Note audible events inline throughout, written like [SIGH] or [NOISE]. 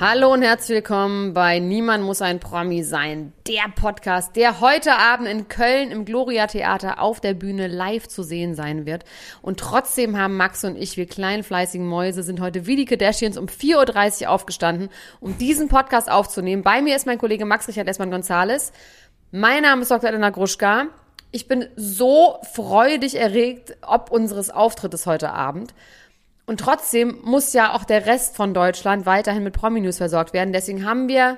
Hallo und herzlich willkommen bei Niemand muss ein Promi sein, der Podcast, der heute Abend in Köln im Gloria Theater auf der Bühne live zu sehen sein wird. Und trotzdem haben Max und ich, wir kleinen fleißigen Mäuse, sind heute wie die Kardashians um 4.30 Uhr aufgestanden, um diesen Podcast aufzunehmen. Bei mir ist mein Kollege Max Richard Essmann Gonzales. Mein Name ist Dr. Elena Gruschka. Ich bin so freudig erregt, ob unseres Auftrittes heute Abend. Und trotzdem muss ja auch der Rest von Deutschland weiterhin mit Promi-News versorgt werden. Deswegen haben wir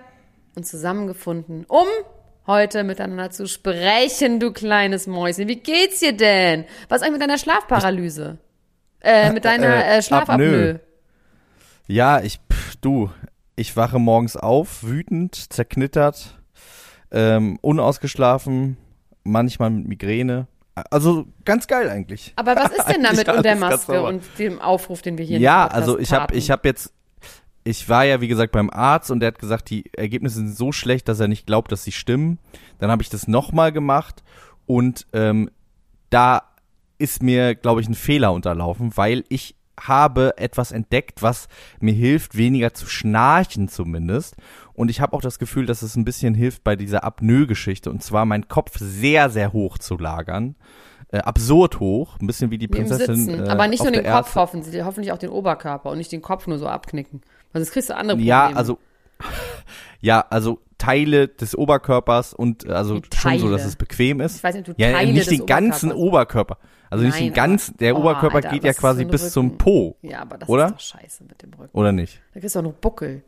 uns zusammengefunden, um heute miteinander zu sprechen, du kleines Mäuschen. Wie geht's dir denn? Was eigentlich mit deiner Schlafparalyse? Äh, mit deiner äh, Schlafapnoe? Ja, ich, pff, du, ich wache morgens auf, wütend, zerknittert, ähm, unausgeschlafen, manchmal mit Migräne. Also ganz geil eigentlich. Aber was ist denn [LAUGHS] damit ganz Maske und dem Aufruf, den wir hier Ja, also ich habe ich habe jetzt ich war ja wie gesagt beim Arzt und der hat gesagt, die Ergebnisse sind so schlecht, dass er nicht glaubt, dass sie stimmen. Dann habe ich das nochmal gemacht und ähm, da ist mir, glaube ich, ein Fehler unterlaufen, weil ich habe etwas entdeckt, was mir hilft, weniger zu schnarchen zumindest. Und ich habe auch das Gefühl, dass es ein bisschen hilft bei dieser Apnoe-Geschichte. Und zwar meinen Kopf sehr, sehr hoch zu lagern. Äh, absurd hoch. Ein bisschen wie die Prinzessin. Sitzen. äh, Aber nicht nur den Kopf Erste- hoffen, sie hoffentlich auch den Oberkörper und nicht den Kopf nur so abknicken. Weil sonst kriegst du andere Probleme. Ja, also [LAUGHS] ja, also Teile des Oberkörpers und äh, also schon so, dass es bequem ist. Ich weiß nicht, du ja, Teile nicht den ganzen Oberkörper. Also nicht Nein, den ganzen, der aber- Oberkörper oh, Alter, geht ja quasi bis zum? Po, Ja, aber das Oder? ist doch scheiße mit dem Rücken. oder nicht? Da kriegst du auch noch Buckel.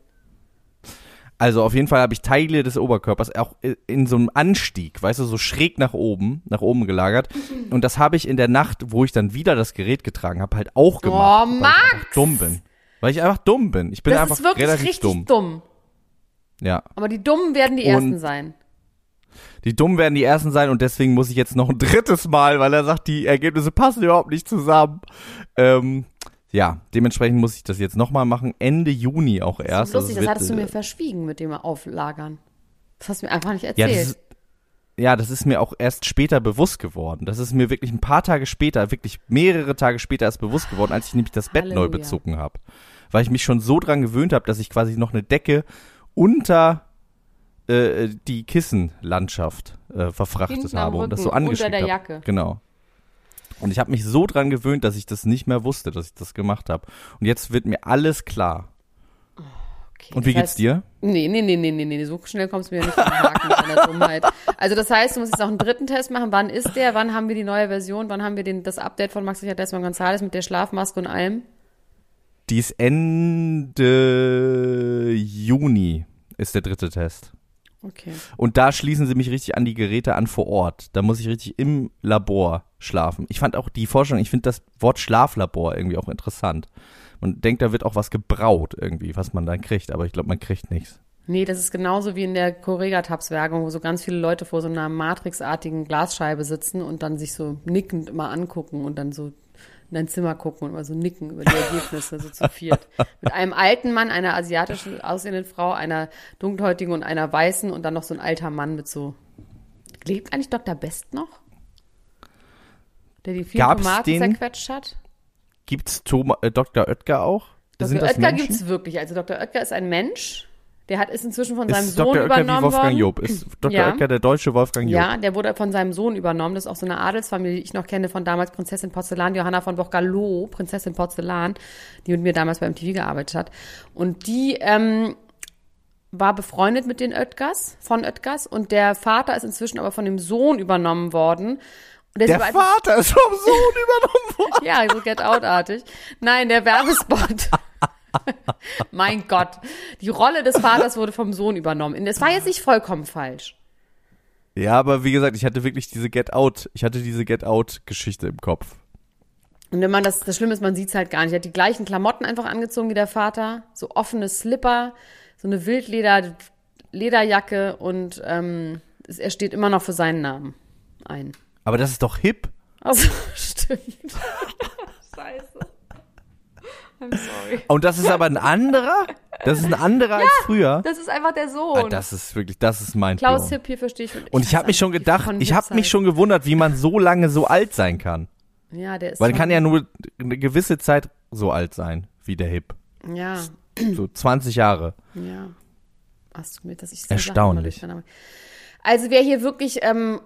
Also auf jeden Fall habe ich Teile des Oberkörpers auch in so einem Anstieg, weißt du, so schräg nach oben, nach oben gelagert. Und das habe ich in der Nacht, wo ich dann wieder das Gerät getragen habe, halt auch gemacht. Oh, weil ich Max! dumm bin. Weil ich einfach dumm bin. Ich bin Das einfach ist wirklich relativ richtig dumm. dumm. Ja. Aber die Dummen werden die Und- Ersten sein. Die Dummen werden die Ersten sein und deswegen muss ich jetzt noch ein drittes Mal, weil er sagt, die Ergebnisse passen überhaupt nicht zusammen. Ähm, ja, dementsprechend muss ich das jetzt nochmal machen. Ende Juni auch Das erst. ist lustig, Also das hattest du äh, mir verschwiegen mit dem Auflagern. Das hast du mir einfach nicht ja, erzählt. das ist, ja, das ist mir auch erst später bewusst geworden. Das ist mir wirklich ein paar Tage später, wirklich mehrere Tage später erst bewusst geworden, als ich nämlich das Bett neu Halleluja. bezogen habe. Weil ich mich schon so dran gewöhnt habe, dass ich quasi noch eine Decke unter äh, die Kissenlandschaft äh, verfrachtet Hinten habe und das so der habe. Jacke. Genau. Und ich habe mich so dran gewöhnt, dass ich das nicht mehr wusste, dass ich das gemacht habe. Und jetzt wird mir alles klar. Okay, Und wie das geht's heißt, dir? Nee, nee, nee, nee, nee, nee, so schnell kommst du mir nicht vom Haken mit deiner Dummheit. Also das heißt, du musst jetzt noch einen dritten Test machen. Wann ist der? Wann haben wir die neue Version? Wann haben wir den, das Update von Max Richard Desmond Gonzales mit der Schlafmaske und allem? Die ist Ende Juni ist der dritte Test. Okay. Und da schließen sie mich richtig an die Geräte an vor Ort. Da muss ich richtig im Labor schlafen. Ich fand auch die Forschung, ich finde das Wort Schlaflabor irgendwie auch interessant. Man denkt, da wird auch was gebraut irgendwie, was man dann kriegt, aber ich glaube, man kriegt nichts. Nee, das ist genauso wie in der Correga-Tabs-Werbung, wo so ganz viele Leute vor so einer matrixartigen Glasscheibe sitzen und dann sich so nickend immer angucken und dann so in dein Zimmer gucken und immer so nicken über die Ergebnisse, so zu viert. Mit einem alten Mann, einer asiatischen aussehenden Frau, einer dunkelhäutigen und einer weißen und dann noch so ein alter Mann mit so. Lebt eigentlich Dr. Best noch? Der die vier Gab's Tomaten den? zerquetscht hat? Gibt's Thoma, äh, Dr. Oetker auch? Sind Dr. das Oetker gibt's wirklich. Also Dr. Oetker ist ein Mensch, der hat, ist inzwischen von seinem Ist Sohn Dr. Oetker wie übernommen Wolfgang worden. Job? Ist Dr. Ja. Oetker der deutsche Wolfgang Job? Ja, der wurde von seinem Sohn übernommen. Das ist auch so eine Adelsfamilie, die ich noch kenne von damals Prinzessin Porzellan, Johanna von Boccalo, Prinzessin Porzellan, die mit mir damals beim TV gearbeitet hat. Und die ähm, war befreundet mit den Oetkers, von Oetkers. Und der Vater ist inzwischen aber von dem Sohn übernommen worden. Der, Der Vater ist vom Sohn [LAUGHS] übernommen worden. ja, so Get Out-artig. Nein, der Werbespot. [LAUGHS] [LAUGHS] mein Gott. Die Rolle des Vaters wurde vom Sohn übernommen. Es war jetzt nicht vollkommen falsch. Ja, aber wie gesagt, ich hatte wirklich diese Get Out, ich hatte diese Get Out-Geschichte im Kopf. Und wenn man das, das Schlimme ist, man sieht's halt gar nicht. Er hat die gleichen Klamotten einfach angezogen wie der Vater. So offene Slipper, so eine Wildleder, Lederjacke und ähm, es- er steht immer noch für seinen Namen ein. Aber das ist doch hip. Also, [LAUGHS] stimmt. [LAUGHS] Scheiße. I'm sorry. Und das ist aber ein anderer? Das ist ein anderer als früher. Das ist einfach der Ah, Sohn. das ist wirklich, das ist mein Klaus Hipp hier verstehe ich. Und ich habe mich schon gedacht, ich habe mich schon gewundert, wie man so lange so alt sein kann. Ja, der ist. Weil schon, kann ja nur eine gewisse Zeit so alt sein, wie der Hip. Ja, So 20 Jahre. ja. Hast du mir das? Ich Erstaunlich. Durcheinander. Also wer hier wirklich ähm,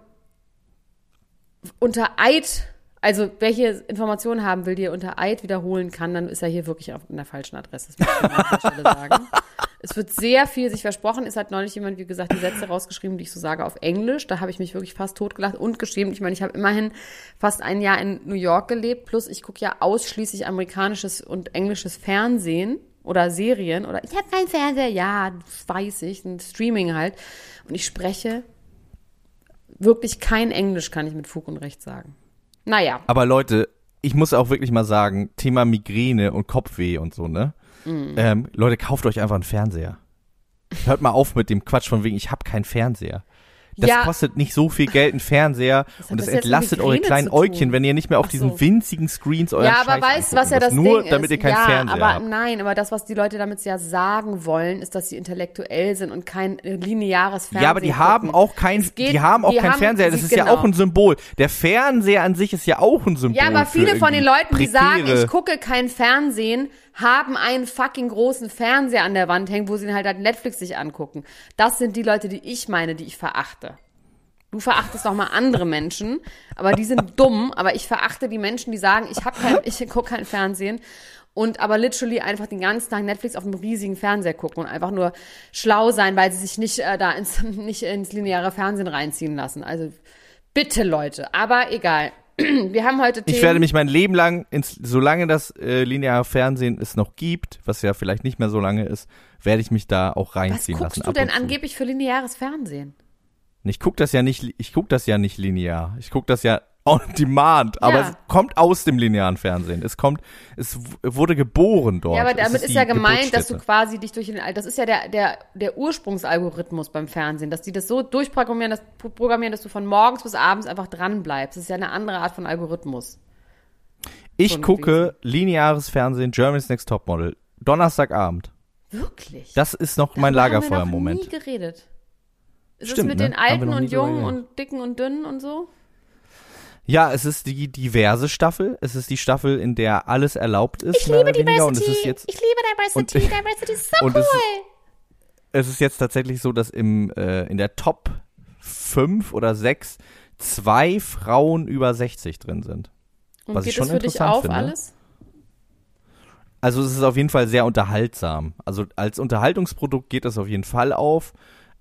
unter Eid, also wer hier Informationen haben will, die er unter Eid wiederholen kann, dann ist er hier wirklich auf einer falschen Adresse. Das muss ich an dieser Stelle sagen. [LAUGHS] Es wird sehr viel sich versprochen. Es hat neulich jemand, wie gesagt, die Sätze rausgeschrieben, die ich so sage auf Englisch. Da habe ich mich wirklich fast totgelacht und geschämt. Ich meine, ich habe immerhin fast ein Jahr in New York gelebt. Plus ich gucke ja ausschließlich amerikanisches und englisches Fernsehen oder Serien. Oder ich habe keinen Fernseher. Ja, das weiß ich. Ein Streaming halt. Und ich spreche wirklich kein Englisch, kann ich mit Fug und Recht sagen. Naja. Aber Leute, ich muss auch wirklich mal sagen, Thema Migräne und Kopfweh und so, ne? Mhm. Ähm, Leute, kauft euch einfach einen Fernseher. Hört mal auf mit dem Quatsch von wegen, ich habe keinen Fernseher. Das Ja. kostet nicht so viel Geld, ein Fernseher. hat und das das entlastet eure kleinen? Äugchen, wenn ihr nicht mehr auf Ach diesen so. winzigen Screens euren Ja, aber Scheiß weißt du, was ja das müsst. Nur Ding damit ihr keinen ja, Fernseher aber habt. nein, aber das, was die Leute damit ja sagen wollen, ist, dass sie intellektuell sind und kein äh, lineares Fernsehen Ja, aber die haben gucken. auch kein, geht- die haben auch die kein haben- Fernseher. Das ist ja genau. auch ein Symbol. Der Fernseher an sich ist ja auch ein Symbol. Ja, aber viele von den Leuten, die sagen, ich gucke kein Fernsehen, haben einen fucking großen Fernseher an der Wand hängen, wo sie halt, halt Netflix sich angucken. Das sind die Leute, die ich meine, die ich verachte. Du verachtest noch mal andere Menschen, aber die sind [LAUGHS] dumm. Aber ich verachte die Menschen, die sagen, ich hab kein, ich gucke kein Fernsehen und aber literally einfach den ganzen Tag Netflix auf einem riesigen Fernseher gucken und einfach nur schlau sein, weil sie sich nicht äh, da ins, [LAUGHS] nicht ins lineare Fernsehen reinziehen lassen. Also bitte Leute, aber egal. [CLEARS THROAT] Wir haben heute Themen. Ich werde mich mein Leben lang, ins, solange das äh, lineare Fernsehen es noch gibt, was ja vielleicht nicht mehr so lange ist, werde ich mich da auch Was reinziehen guckst lassen. du denn angeblich für lineares Fernsehen? Ich guck das ja nicht, ich guck das ja nicht linear. Ich guck das ja on demand, aber Ja. es kommt aus dem linearen Fernsehen. Es kommt, es wurde geboren dort. Ja, aber damit ist, die ja gemeint, dass du quasi dich durch den, das ist ja der, der, der Ursprungsalgorithmus beim Fernsehen, dass die das so durchprogrammieren, dass, programmieren, dass du von morgens bis abends einfach dran bleibst. Das ist ja eine andere Art von Algorithmus. Ich schon gucke lineares Fernsehen, Germany's Next Topmodel, Donnerstagabend. Wirklich? Das ist noch mein Darüber Lagerfeuer im Haben wir noch nie geredet. Ist Stimmt, es mit ne? den Alten und Jungen und Dicken und Dünnen und so? Ja, es ist die diverse Staffel. Es ist die Staffel, in der alles erlaubt ist. Ich liebe Diversity. Und es ist jetzt, ich liebe Diversity. Und- [LAUGHS] Diversity ist so cool. es, es ist jetzt tatsächlich so, dass im, äh, in der Top 5 oder 6 zwei Frauen über 60 drin sind. und was ich geht schon es für dich auf finde. alles? Also es ist auf jeden Fall sehr unterhaltsam. Also als Unterhaltungsprodukt geht das auf jeden Fall auf.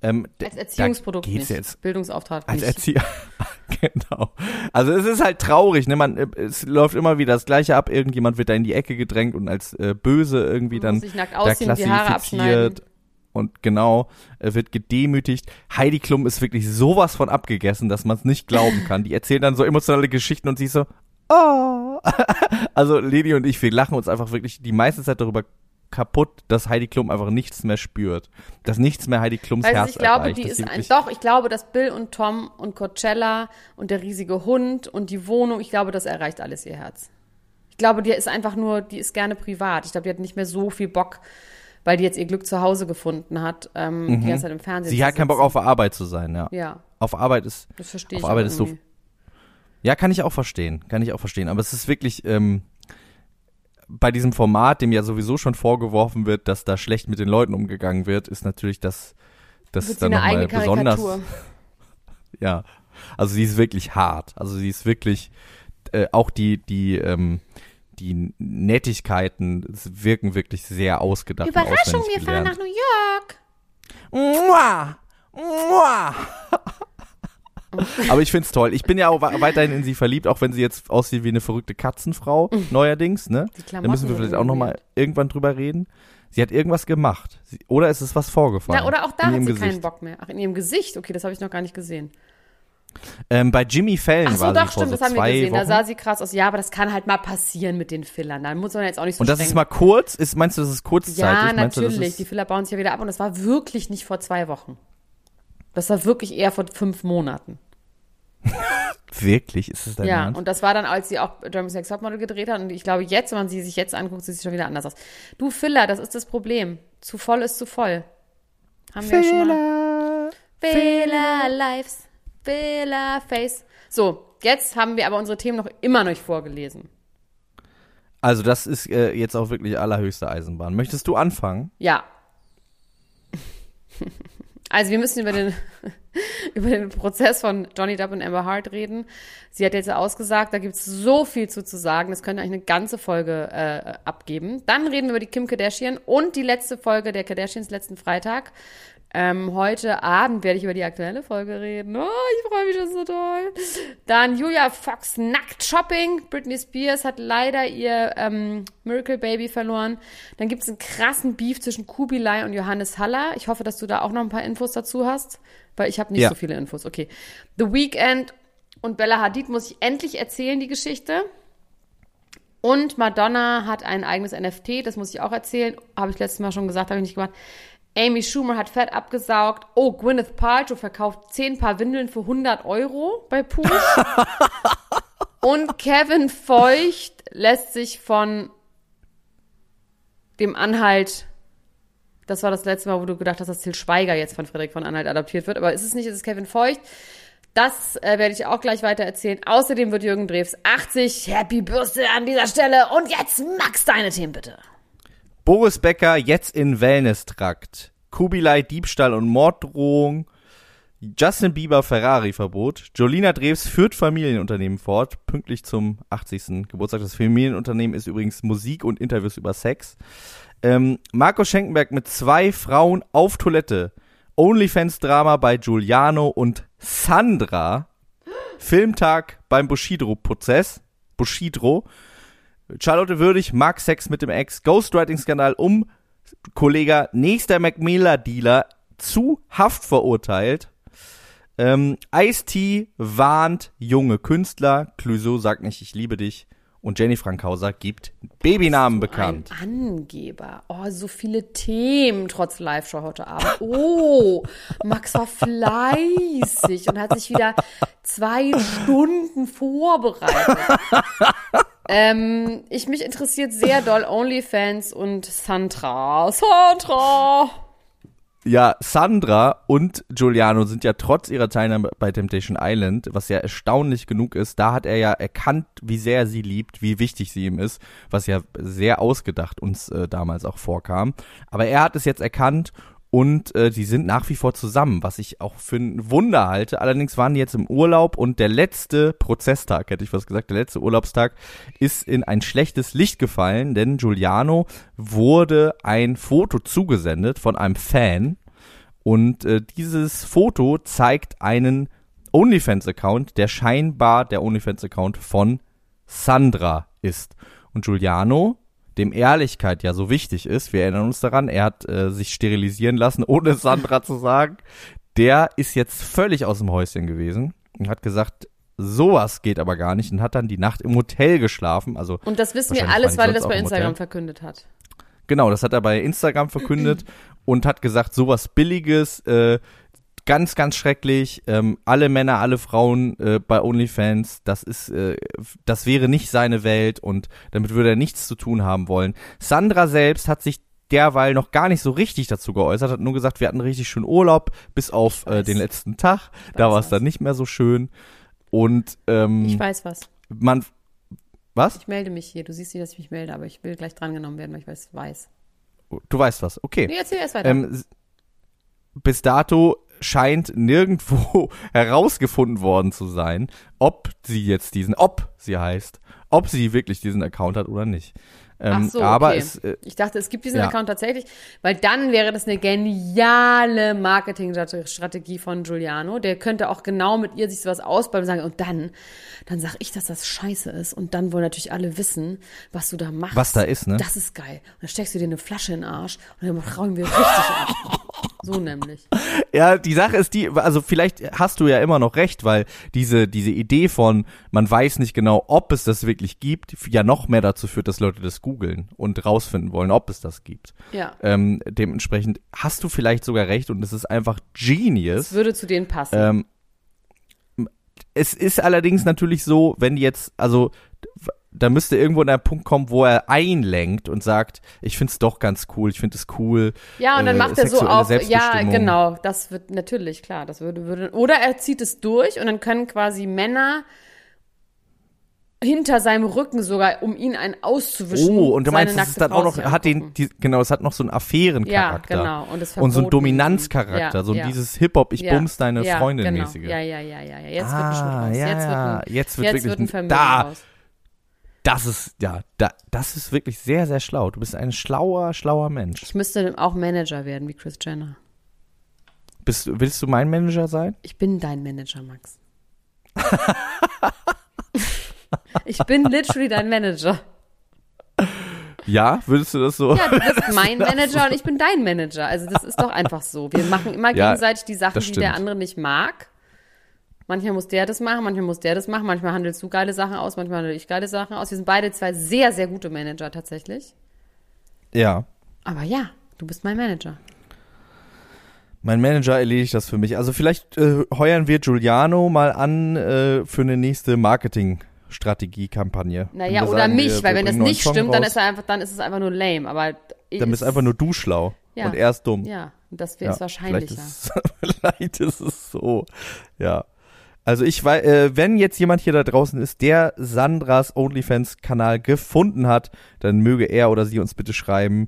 Ähm, Als Erziehungsprodukt da geht's nicht. jetzt Bildungsauftrag als nicht. Erzieher. [LAUGHS] genau. Also es ist halt traurig, ne? Man, äh, es läuft immer wieder das Gleiche ab. Irgendjemand wird da in die Ecke gedrängt und als äh, böse irgendwie Man dann muss sich nackt da ausziehen, die Haare abschneiden. klassifiziert und genau äh, wird gedemütigt. Heidi Klum ist wirklich sowas von abgegessen, dass man es nicht glauben kann. Die erzählt dann so emotionale Geschichten und sie so, oh. [LAUGHS] also Leni und ich, wir lachen uns einfach wirklich die meiste Zeit darüber kaputt, dass Heidi Klum einfach nichts mehr spürt. Dass nichts mehr Heidi Klums Also Herz ich glaube, erreicht. die ist ein, doch, ich glaube, dass Bill und Tom und Coachella und der riesige Hund und die Wohnung, ich glaube, das erreicht alles ihr Herz. Ich glaube, die ist einfach nur, die ist gerne privat. Ich glaube, die hat nicht mehr so viel Bock, weil die jetzt ihr Glück zu Hause gefunden hat, ähm, die ganze Zeit im Fernsehen Mhm. Sie hat keinen Bock sitzen. auf Arbeit zu sein, ja. Ja, Auf Arbeit ist, das verstehe Auf ich Arbeit ist so- ja, kann ich auch verstehen, kann ich auch verstehen. Aber es ist wirklich, ähm, bei diesem Format, dem ja sowieso schon vorgeworfen wird, dass da schlecht mit den Leuten umgegangen wird, ist natürlich das, das dann nochmal besonders, [LAUGHS] ja. Also sie ist wirklich hart. Also sie ist wirklich, äh, auch die, die, ähm, die Nettigkeiten wirken wirklich sehr ausgedacht. Überraschung, wir fahren nach New York. Mua! Mua! [LAUGHS] [LAUGHS] Aber ich find's toll. Ich bin ja auch weiterhin in sie verliebt, auch wenn sie jetzt aussieht wie eine verrückte Katzenfrau, neuerdings, ne? Da müssen wir vielleicht auch nochmal irgendwann drüber reden. Sie hat irgendwas gemacht. Sie, oder ist es was vorgefallen? Ja, oder auch da hat sie Gesicht. keinen Bock mehr. Ach, in ihrem Gesicht? Okay, das habe ich noch gar nicht gesehen. Ähm, bei Jimmy Fallon Ach so, war doch, sie vor stimmt, so das haben wir gesehen. Wochen. Da sah sie krass aus. Ja, aber das kann halt mal passieren mit den Fillern. Da muss man jetzt auch nicht so Und das streng ist mal kurz? Ist, meinst du, das ist kurzzeitig? Ja, meinst du, natürlich. ist, Die Filler bauen sich ja wieder ab und das war wirklich nicht vor zwei Wochen. Das war wirklich eher vor fünf Monaten. [LAUGHS] Wirklich? Ist das dein Ja, Ernst? und das war dann, als sie auch German Sex Topmodel gedreht hat. Und ich glaube, jetzt, wenn man sie sich jetzt anguckt, sieht sie schon wieder anders aus. Du, Filler, das ist das Problem. Zu voll ist zu voll. Haben wir ja schon mal. Fehler Lives, Fehler Face. So, jetzt haben wir aber unsere Themen noch immer noch nicht vorgelesen. Also das ist äh, jetzt auch wirklich allerhöchste Eisenbahn. Möchtest du anfangen? Ja. [LAUGHS] Also wir müssen über den, [LAUGHS] über den Prozess von Johnny Depp und Amber Hart reden. Sie hat jetzt ausgesagt, da gibt es so viel zu, zu sagen. Das könnte eigentlich eine ganze Folge äh, abgeben. Dann reden wir über die Kim Kardashian und die letzte Folge der Kardashians letzten Freitag. Ähm, heute Abend werde ich über die aktuelle Folge reden. Oh, ich freue mich, ist so toll. Dann Julia Fox nackt Shopping. Britney Spears hat leider ihr ähm, Miracle Baby verloren. Dann gibt es einen krassen Beef zwischen Kubilai und Johannes Haller. Ich hoffe, dass du da auch noch ein paar Infos dazu hast, weil ich habe nicht Ja. so viele Infos. Okay. The Weeknd und Bella Hadid muss ich endlich erzählen, die Geschichte. Und Madonna hat ein eigenes NFT, das muss ich auch erzählen. Habe ich letztes Mal schon gesagt, habe ich nicht gemacht. Amy Schumer hat Fett abgesaugt. Oh, Gwyneth Paltrow verkauft 10 Paar Windeln für 100 Euro bei Push. [LAUGHS] Und Kevin Feucht lässt sich von dem Anhalt, das war das letzte Mal, wo du gedacht hast, dass Til Schweiger jetzt von Frederik von Anhalt adaptiert wird, aber ist es nicht, ist es Kevin Feucht. Das äh, werde ich auch gleich weiter erzählen. Außerdem wird Jürgen Drews 80. Happy Birthday an dieser Stelle. Und jetzt Max, deine Themen bitte. Boris Becker jetzt in Wellness-Trakt. Kubilai Diebstahl und Morddrohung. Justin Bieber Ferrari-Verbot. Jolina Drews führt Familienunternehmen fort, pünktlich zum 80. Geburtstag. Das Familienunternehmen ist übrigens Musik und Interviews über Sex. Ähm, Marco Schenkenberg mit zwei Frauen auf Toilette. OnlyFans-Drama bei Giuliano und Sandra. Filmtag beim Bushido-Prozess. Bushido. Charlotte Würdig mag Sex mit dem Ex. Ghostwriting-Skandal um Kollege nächster Macmillan-Dealer zu Haft verurteilt. Ähm, Ice-T warnt junge Künstler. Clouseau sagt nicht, ich liebe dich. Und Jenny Frankhauser gibt Babynamen bekannt. Ein Angeber. Oh, so viele Themen trotz Live-Show heute Abend. Oh, [LAUGHS] Max war fleißig und hat sich wieder zwei Stunden vorbereitet. Ähm, ich mich interessiert sehr doll OnlyFans und Sandra. Sandra! Ja, Sandra und Giuliano sind ja trotz ihrer Teilnahme bei Temptation Island, was ja erstaunlich genug ist, da hat er ja erkannt, wie sehr er sie liebt, wie wichtig sie ihm ist, was ja sehr ausgedacht uns äh, damals auch vorkam. Aber er hat es jetzt erkannt und äh, die sind nach wie vor zusammen, was ich auch für ein Wunder halte. Allerdings waren die jetzt im Urlaub und der letzte Prozesstag, hätte ich was gesagt, der letzte Urlaubstag ist in ein schlechtes Licht gefallen, denn Giuliano wurde ein Foto zugesendet von einem Fan und äh, dieses Foto zeigt einen OnlyFans-Account, der scheinbar der OnlyFans-Account von Sandra ist. Und Giuliano, dem Ehrlichkeit ja so wichtig ist, wir erinnern uns daran, er hat äh, sich sterilisieren lassen, [LAUGHS] ohne Sandra zu sagen, der ist jetzt völlig aus dem Häuschen gewesen und hat gesagt, sowas geht aber gar nicht und hat dann die Nacht im Hotel geschlafen. Also Und das wissen wir alles, weil er das bei Instagram Hotel. verkündet hat. Genau, das hat er bei Instagram verkündet [CLEARS THROAT] und hat gesagt, sowas Billiges, äh, ganz, ganz schrecklich. Ähm, alle Männer, alle Frauen äh, bei OnlyFans, das ist, äh, das wäre nicht seine Welt und damit würde er nichts zu tun haben wollen. Sandra selbst hat sich derweil noch gar nicht so richtig dazu geäußert, hat nur gesagt, wir hatten richtig schön Urlaub, bis auf äh, den letzten Tag. Da war es dann nicht mehr so schön. Und ähm, Ich weiß was. man, was? Ich melde mich hier. Du siehst nicht, dass ich mich melde, aber ich will gleich drangenommen werden, weil ich weiß. weiß. Du weißt was, okay. Nee, erzähl erst weiter. Ähm, bis dato scheint nirgendwo [LAUGHS] herausgefunden worden zu sein, ob sie jetzt diesen, ob sie heißt, ob sie wirklich diesen Account hat oder nicht. Ähm, Ach so, aber okay. es, äh, ich dachte, es gibt diesen ja. Account tatsächlich, weil dann wäre das eine geniale Marketingstrategie von Giuliano. Der könnte auch genau mit ihr sich sowas ausbauen und sagen, und dann, dann sag ich, dass das scheiße ist. Und dann wollen natürlich alle wissen, was du da machst. Was da ist, ne? Das ist geil. Und dann steckst du dir eine Flasche in den Arsch und dann rauchen wir richtig ab. [LAUGHS] So nämlich. [LAUGHS] ja, die Sache ist die, also vielleicht hast du ja immer noch recht, weil diese, diese Idee von, man weiß nicht genau, ob es das wirklich gibt, ja noch mehr dazu führt, dass Leute das googeln und rausfinden wollen, ob es das gibt. Ja. Ähm, dementsprechend hast du vielleicht sogar recht und es ist einfach Es genius. würde zu denen passen. Ähm, es ist allerdings natürlich so, wenn jetzt, also da müsste irgendwo der Punkt kommen, wo er einlenkt und sagt, ich find's doch ganz cool, ich find es cool. Ja, und dann äh, macht er so auf, ja, genau, das wird natürlich, klar, das würde, würde, oder er zieht es durch und dann können quasi Männer hinter seinem Rücken sogar, um ihn einen auszuwischen. Oh, und du meinst, es ist dann Frau auch noch, hat den, die, genau, es hat noch so einen Affärencharakter. Ja, genau. Und, das Und so einen Dominanzcharakter, Ja, so ja. dieses Hip-Hop, ich Ja, bums deine Freundin genau. mäßige. Ja, ja, ja, ja. Jetzt Ah, wird ein Schritt raus. ja, jetzt wird ein, Jetzt wird jetzt wirklich wird ein ein- Vermögen da. raus. Das ist, ja, da, das ist wirklich sehr, sehr schlau. Du bist ein schlauer, schlauer Mensch. Ich müsste auch Manager werden, wie Chris Jenner. Bist, willst du mein Manager sein? Ich bin dein Manager, Max. [LAUGHS] ich bin literally dein Manager. Ja, würdest du das so? Ja, du bist [LAUGHS] mein Manager und ich bin dein Manager. Also das ist doch einfach so. Wir machen immer Ja, gegenseitig die Sachen, die der andere nicht mag. Manchmal muss der das machen, manchmal muss der das machen, manchmal handelst du geile Sachen aus, manchmal handle ich geile Sachen aus. Wir sind beide zwei sehr, sehr gute Manager tatsächlich. Ja. Aber ja, du bist mein Manager. Mein Manager erledigt das für mich. Also vielleicht äh, heuern wir Giuliano mal an äh, für eine nächste Marketingstrategie-Kampagne. Naja, oder sagen, mich, wir- weil wir wenn das nicht stimmt, dann raus, ist er einfach, dann ist es einfach nur lame. Aber dann bist einfach nur du schlau Ja. und er ist dumm. Ja, und das wäre es wahrscheinlicher. [LAUGHS] Vielleicht ist, vielleicht ist es so. Ja. Also ich weiß, äh, wenn jetzt jemand hier da draußen ist, der Sandras OnlyFans-Kanal gefunden hat, dann möge er oder sie uns bitte schreiben,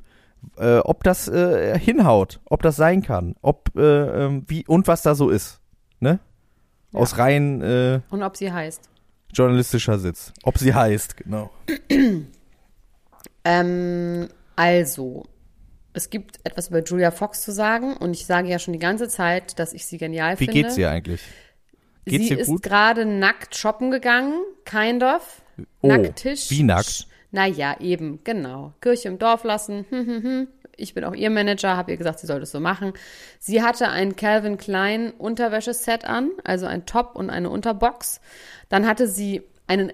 äh, ob das äh, hinhaut, ob das sein kann, ob äh, ähm, wie und was da so ist, ne? Ja. Aus rein äh, Und ob sie heißt. journalistischer Sitz, ob sie heißt, genau. [CLEARS THROAT] Ähm, also, es gibt etwas über Julia Fox zu sagen und ich sage ja schon die ganze Zeit, dass ich sie genial Wie finde. geht's dir eigentlich? Geht's sie ist gerade nackt shoppen gegangen, kind of. Oh, Nacktisch. wie nackt? Naja, eben, genau. Kirche im Dorf lassen. Hm, hm, hm. Ich bin auch ihr Manager, habe ihr gesagt, sie soll das so machen. Sie hatte ein Calvin Klein Unterwäscheset an, also ein Top und eine Unterbox. Dann hatte sie einen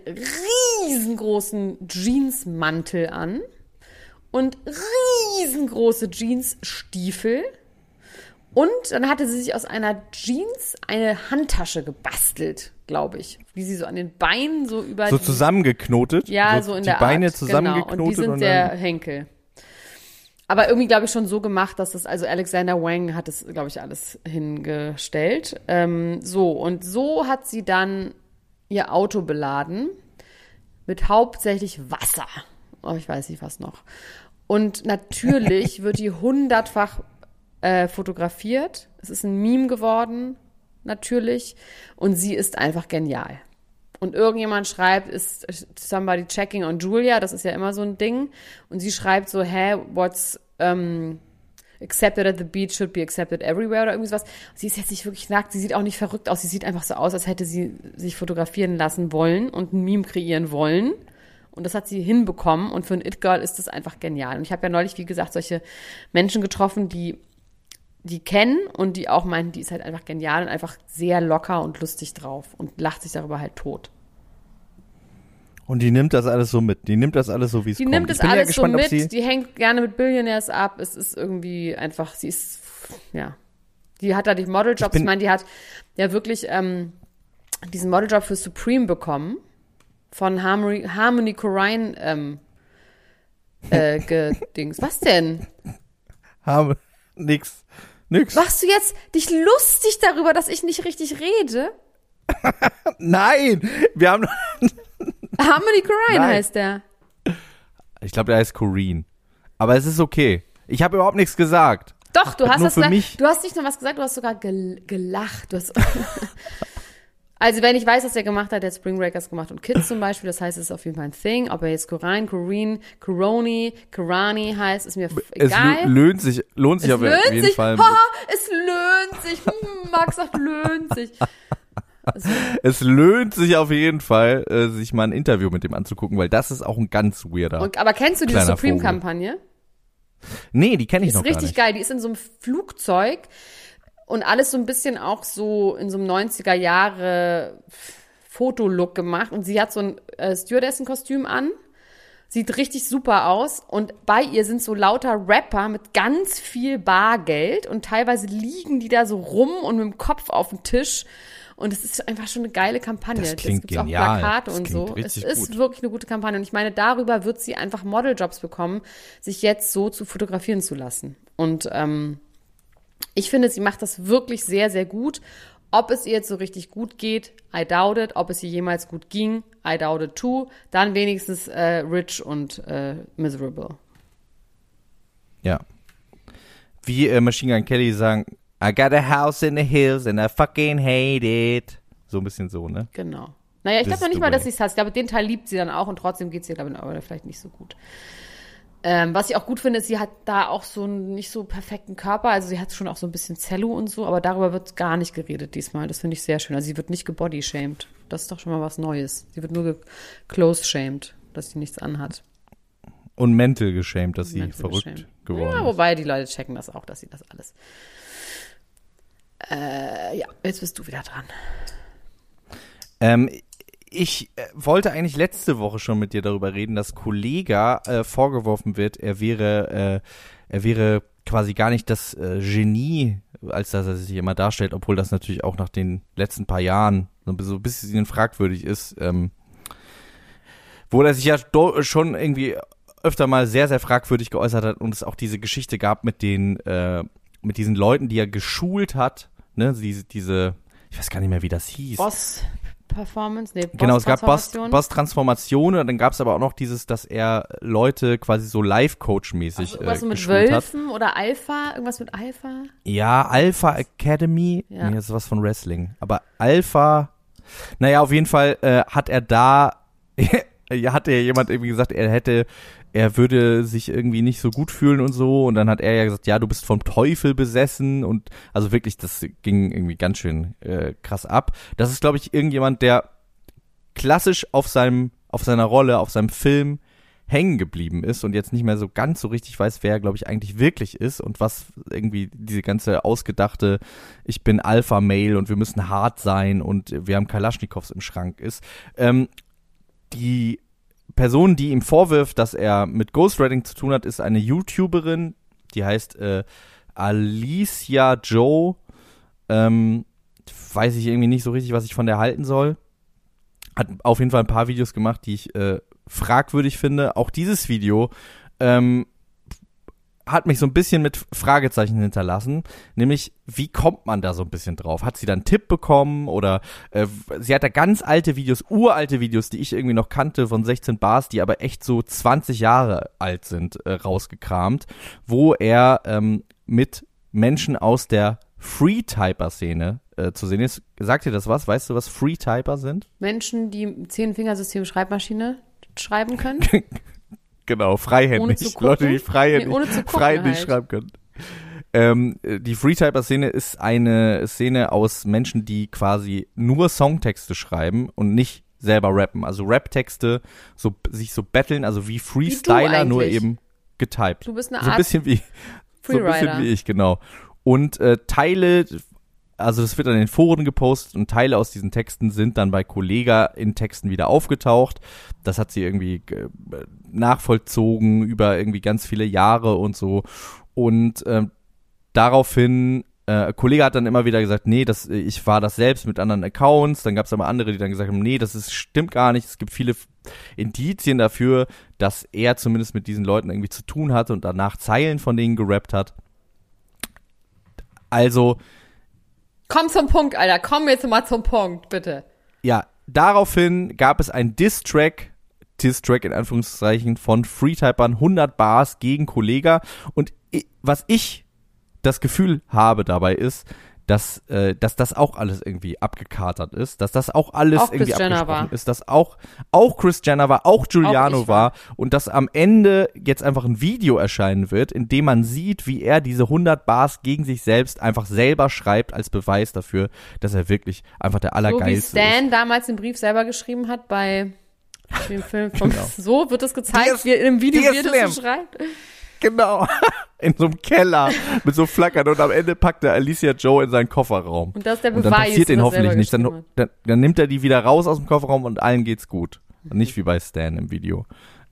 riesengroßen Jeansmantel an und riesengroße Jeansstiefel. Und dann hatte sie sich aus einer Jeans eine Handtasche gebastelt, glaube ich. Wie sie so an den Beinen so über So die, zusammengeknotet? ja, so, in die der Beine Art. zusammengeknotet genau. Und die sind und dann, Henkel. Aber irgendwie, glaube ich, schon so gemacht, dass das, also Alexander Wang hat das, glaube ich, alles hingestellt. Ähm, so, und so hat sie dann ihr Auto beladen mit hauptsächlich Wasser. Oh, ich weiß nicht was noch. Und natürlich [LAUGHS] wird die hundertfach äh, fotografiert. Es ist ein Meme geworden, natürlich. Und sie ist einfach genial. Und irgendjemand schreibt, ist somebody checking on Julia, das ist ja immer so ein Ding. Und sie schreibt so, hä, what's um, accepted at the beach should be accepted everywhere oder irgendwie sowas. Sie ist jetzt nicht wirklich nackt, sie sieht auch nicht verrückt aus, sie sieht einfach so aus, als hätte sie sich fotografieren lassen wollen und ein Meme kreieren wollen. Und das hat sie hinbekommen. Und für ein It-Girl ist das einfach genial. Und ich habe ja neulich, wie gesagt, solche Menschen getroffen, die die kennen und die auch meinen, die ist halt einfach genial und einfach sehr locker und lustig drauf und lacht sich darüber halt tot. und die nimmt das alles so mit. Die nimmt das alles so, wie es Die kommt. nimmt ich es bin ja alles so gespannt, ob mit, sie, die hängt gerne mit Billionaires ab. Es ist irgendwie einfach, sie ist, ja. Die hat da die Modeljobs, Ich ich, meine, die hat ja wirklich ähm, diesen Modeljob für Supreme bekommen von Harmony, Harmony Korine ähm, äh, [LAUGHS] gedings. Was denn? haben nix. Nix. Machst du jetzt dich lustig darüber, dass ich nicht richtig rede? [LAUGHS] Nein! Wir haben [LAUGHS] Harmony Korine Nein. heißt der. Ich glaube, der heißt Corrine. Aber es ist okay. Ich habe überhaupt nichts gesagt. Doch, du hast für gesagt. Du hast nicht nur was gesagt, du hast sogar gel gelacht. Du hast [LAUGHS] also wenn ich weiß, was er gemacht hat, der hat Spring Breakers gemacht und Kids zum Beispiel, das heißt, es ist auf jeden Fall ein Thing. Ob er jetzt Korine, Corine, Coroni, Korani heißt, ist mir Es egal. lö- lohnt sich, lohnt sich Es auf löhnt jeden sich. Fall. Haha, es löhnt sich. Hm, Max sagt, löhnt sich. [LAUGHS] Es löhnt sich auf jeden Fall, äh, sich mal ein Interview mit dem anzugucken, weil das ist auch ein ganz weirder. Und, aber kennst du diese. Supreme-Kampagne? nee, die kenne ich ist noch gar richtig nicht. geil. Die ist in so einem Flugzeug und alles so ein bisschen auch so in so einem 90er Jahre Fotolook gemacht. Und sie hat so ein äh, Stewardessen-Kostüm an. Sieht richtig super aus. Und bei ihr sind so lauter Rapper mit ganz viel Bargeld. Und teilweise liegen die da so rum und mit dem Kopf auf dem Tisch. Und es ist einfach schon eine geile Kampagne. Das klingt gibt's auch. Plakate Das und so. Es ist gut. wirklich eine gute Kampagne. Und ich meine, darüber wird sie einfach Modeljobs bekommen, sich jetzt so zu fotografieren zu lassen. Und ähm, ich finde, sie macht das wirklich sehr, sehr gut. Ob es ihr jetzt so richtig gut geht, I doubt it. Ob es ihr jemals gut ging, I doubt it too. Dann wenigstens äh, rich und äh, miserable. Ja. Wie äh, Machine Gun Kelly sagen, I got a house in the hills and I fucking hate it. So ein bisschen so, ne? Genau. Naja, ich glaube noch nicht mal, dass way. sie es hasst. Ich glaube, den Teil liebt sie dann auch und trotzdem geht es ihr, glaube ich, vielleicht nicht so gut. Ähm, was ich auch gut finde, ist, sie hat da auch so einen nicht so perfekten Körper. Also sie hat schon auch so ein bisschen Zello und so, aber darüber wird gar nicht geredet diesmal. Das finde ich sehr schön. Also sie wird nicht gebodyshamed. Das ist doch schon mal was Neues. Sie wird nur ge-close-shamed, dass sie nichts anhat. Und mental geschämt, dass sie Mental verrückt geschämt. geworden Ja, ist. wobei die Leute checken das auch, dass sie das alles. Äh, ja, jetzt bist du wieder dran. Ähm, ich äh, wollte eigentlich letzte Woche schon mit dir darüber reden, dass Kollega äh, vorgeworfen wird, er wäre, äh, er wäre quasi gar nicht das äh, Genie, als dass er sich immer darstellt, obwohl das natürlich auch nach den letzten paar Jahren so, ein bisschen fragwürdig ist. Ähm, wo er sich ja schon irgendwie öfter mal sehr, sehr fragwürdig geäußert hat und es auch diese Geschichte gab mit den, äh, mit diesen Leuten, die er geschult hat, ne, diese, diese, ich weiß gar nicht mehr, wie das hieß. Boss Performance? Nee, Genau, es gab Boss, Transformation. Boss Transformation und dann gab es aber auch noch dieses, dass er Leute quasi so Life-Coach-mäßig äh, Irgendwas so mit geschult hat. Wölfen oder Alpha? Irgendwas mit Alpha? Ja, Alpha Academy. Ja. Nee, das ist was von Wrestling. Aber Alpha, naja, auf jeden Fall äh, hat er da, [LAUGHS] hatte ja jemand irgendwie gesagt, er hätte, er würde sich irgendwie nicht so gut fühlen und so. Und dann hat er ja gesagt, ja, du bist vom Teufel besessen. Und also wirklich, das ging irgendwie ganz schön äh, krass ab. Das ist, glaube ich, irgendjemand, der klassisch auf seinem, auf seiner Rolle, auf seinem Film hängen geblieben ist und jetzt nicht mehr so ganz so richtig weiß, wer er, glaube ich, eigentlich wirklich ist und was irgendwie diese ganze ausgedachte, ich bin Alpha-Mail und wir müssen hart sein und wir haben Kalaschnikows im Schrank ist. Ähm, die Person, die ihm vorwirft, dass er mit Ghostwriting zu tun hat, ist eine YouTuberin, die heißt äh, Alicia Joe. Ähm, weiß ich irgendwie nicht so richtig, was ich von der halten soll. Hat auf jeden Fall ein paar Videos gemacht, die ich äh, fragwürdig finde. Auch dieses Video ähm, hat mich so ein bisschen mit Fragezeichen hinterlassen. Nämlich, wie kommt man da so ein bisschen drauf? Hat sie da einen Tipp bekommen? Oder äh, sie hat da ganz alte Videos, uralte Videos, die ich irgendwie noch kannte von 16 Bars, die aber echt so 20 Jahre alt sind, äh, rausgekramt, wo er ähm, mit Menschen aus der Free-Typer-Szene äh, zu sehen ist. Sagt dir das was? Weißt du, was Free-Typer sind? Menschen, die Zehn-Fingersystem Schreibmaschine schreiben können? [LAUGHS] Genau, freihändig. Leute, [LAUGHS] die freihändig, Nee, ohne zu gucken freihändig halt. schreiben können. Ähm, äh, die Freetyper-Szene ist eine Szene aus Menschen, die quasi nur Songtexte schreiben und nicht selber rappen. Also Rap-Texte, so, sich so betteln, also wie Freestyler, nur eigentlich. eben getypt. Du bist eine So ein Art bisschen wie, so ein bisschen Freerider. wie ich, genau. Und äh, Teile, also das wird in den Foren gepostet und Teile aus diesen Texten sind dann bei Kollega in Texten wieder aufgetaucht. Das hat sie irgendwie äh, nachvollzogen über irgendwie ganz viele Jahre und so. Und ähm, daraufhin, äh, Kollege hat dann immer wieder gesagt, nee, das, ich war das selbst mit anderen Accounts. Dann gab es aber andere, die dann gesagt haben, nee, das ist, stimmt gar nicht. Es gibt viele Indizien dafür, dass er zumindest mit diesen Leuten irgendwie zu tun hatte und danach Zeilen von denen gerappt hat. Also, Komm zum Punkt, Alter. Komm jetzt mal zum Punkt, bitte. ja, daraufhin gab es ein Diss-Track, Diss-Track in Anführungszeichen von Freetypern 100 Bars gegen Kollega und was ich das Gefühl habe dabei ist, dass, äh, dass das auch alles irgendwie abgekatert ist, dass das auch alles Auch irgendwie abgesprochen ist, dass auch, auch Chris Jenner war, auch Giuliano Auch war war. und dass am Ende jetzt einfach ein Video erscheinen wird, in dem man sieht, wie er diese 100 Bars gegen sich selbst einfach selber schreibt als Beweis dafür, dass er wirklich einfach der So wie Allergeilste ist. Stan damals den Brief selber geschrieben hat bei dem Film von [LAUGHS] Genau. So wird es gezeigt, wie er in dem Video Slim. das so schreibt. Genau. [LAUGHS] In so einem Keller mit so Flackern und am Ende packt er Alicia Joe in seinen Kofferraum. Und das ist der Und dann Beweis. passiert er hoffentlich nichts. Dann, dann, dann nimmt er die wieder raus aus dem Kofferraum und allen geht's gut. Und nicht wie bei Stan im Video.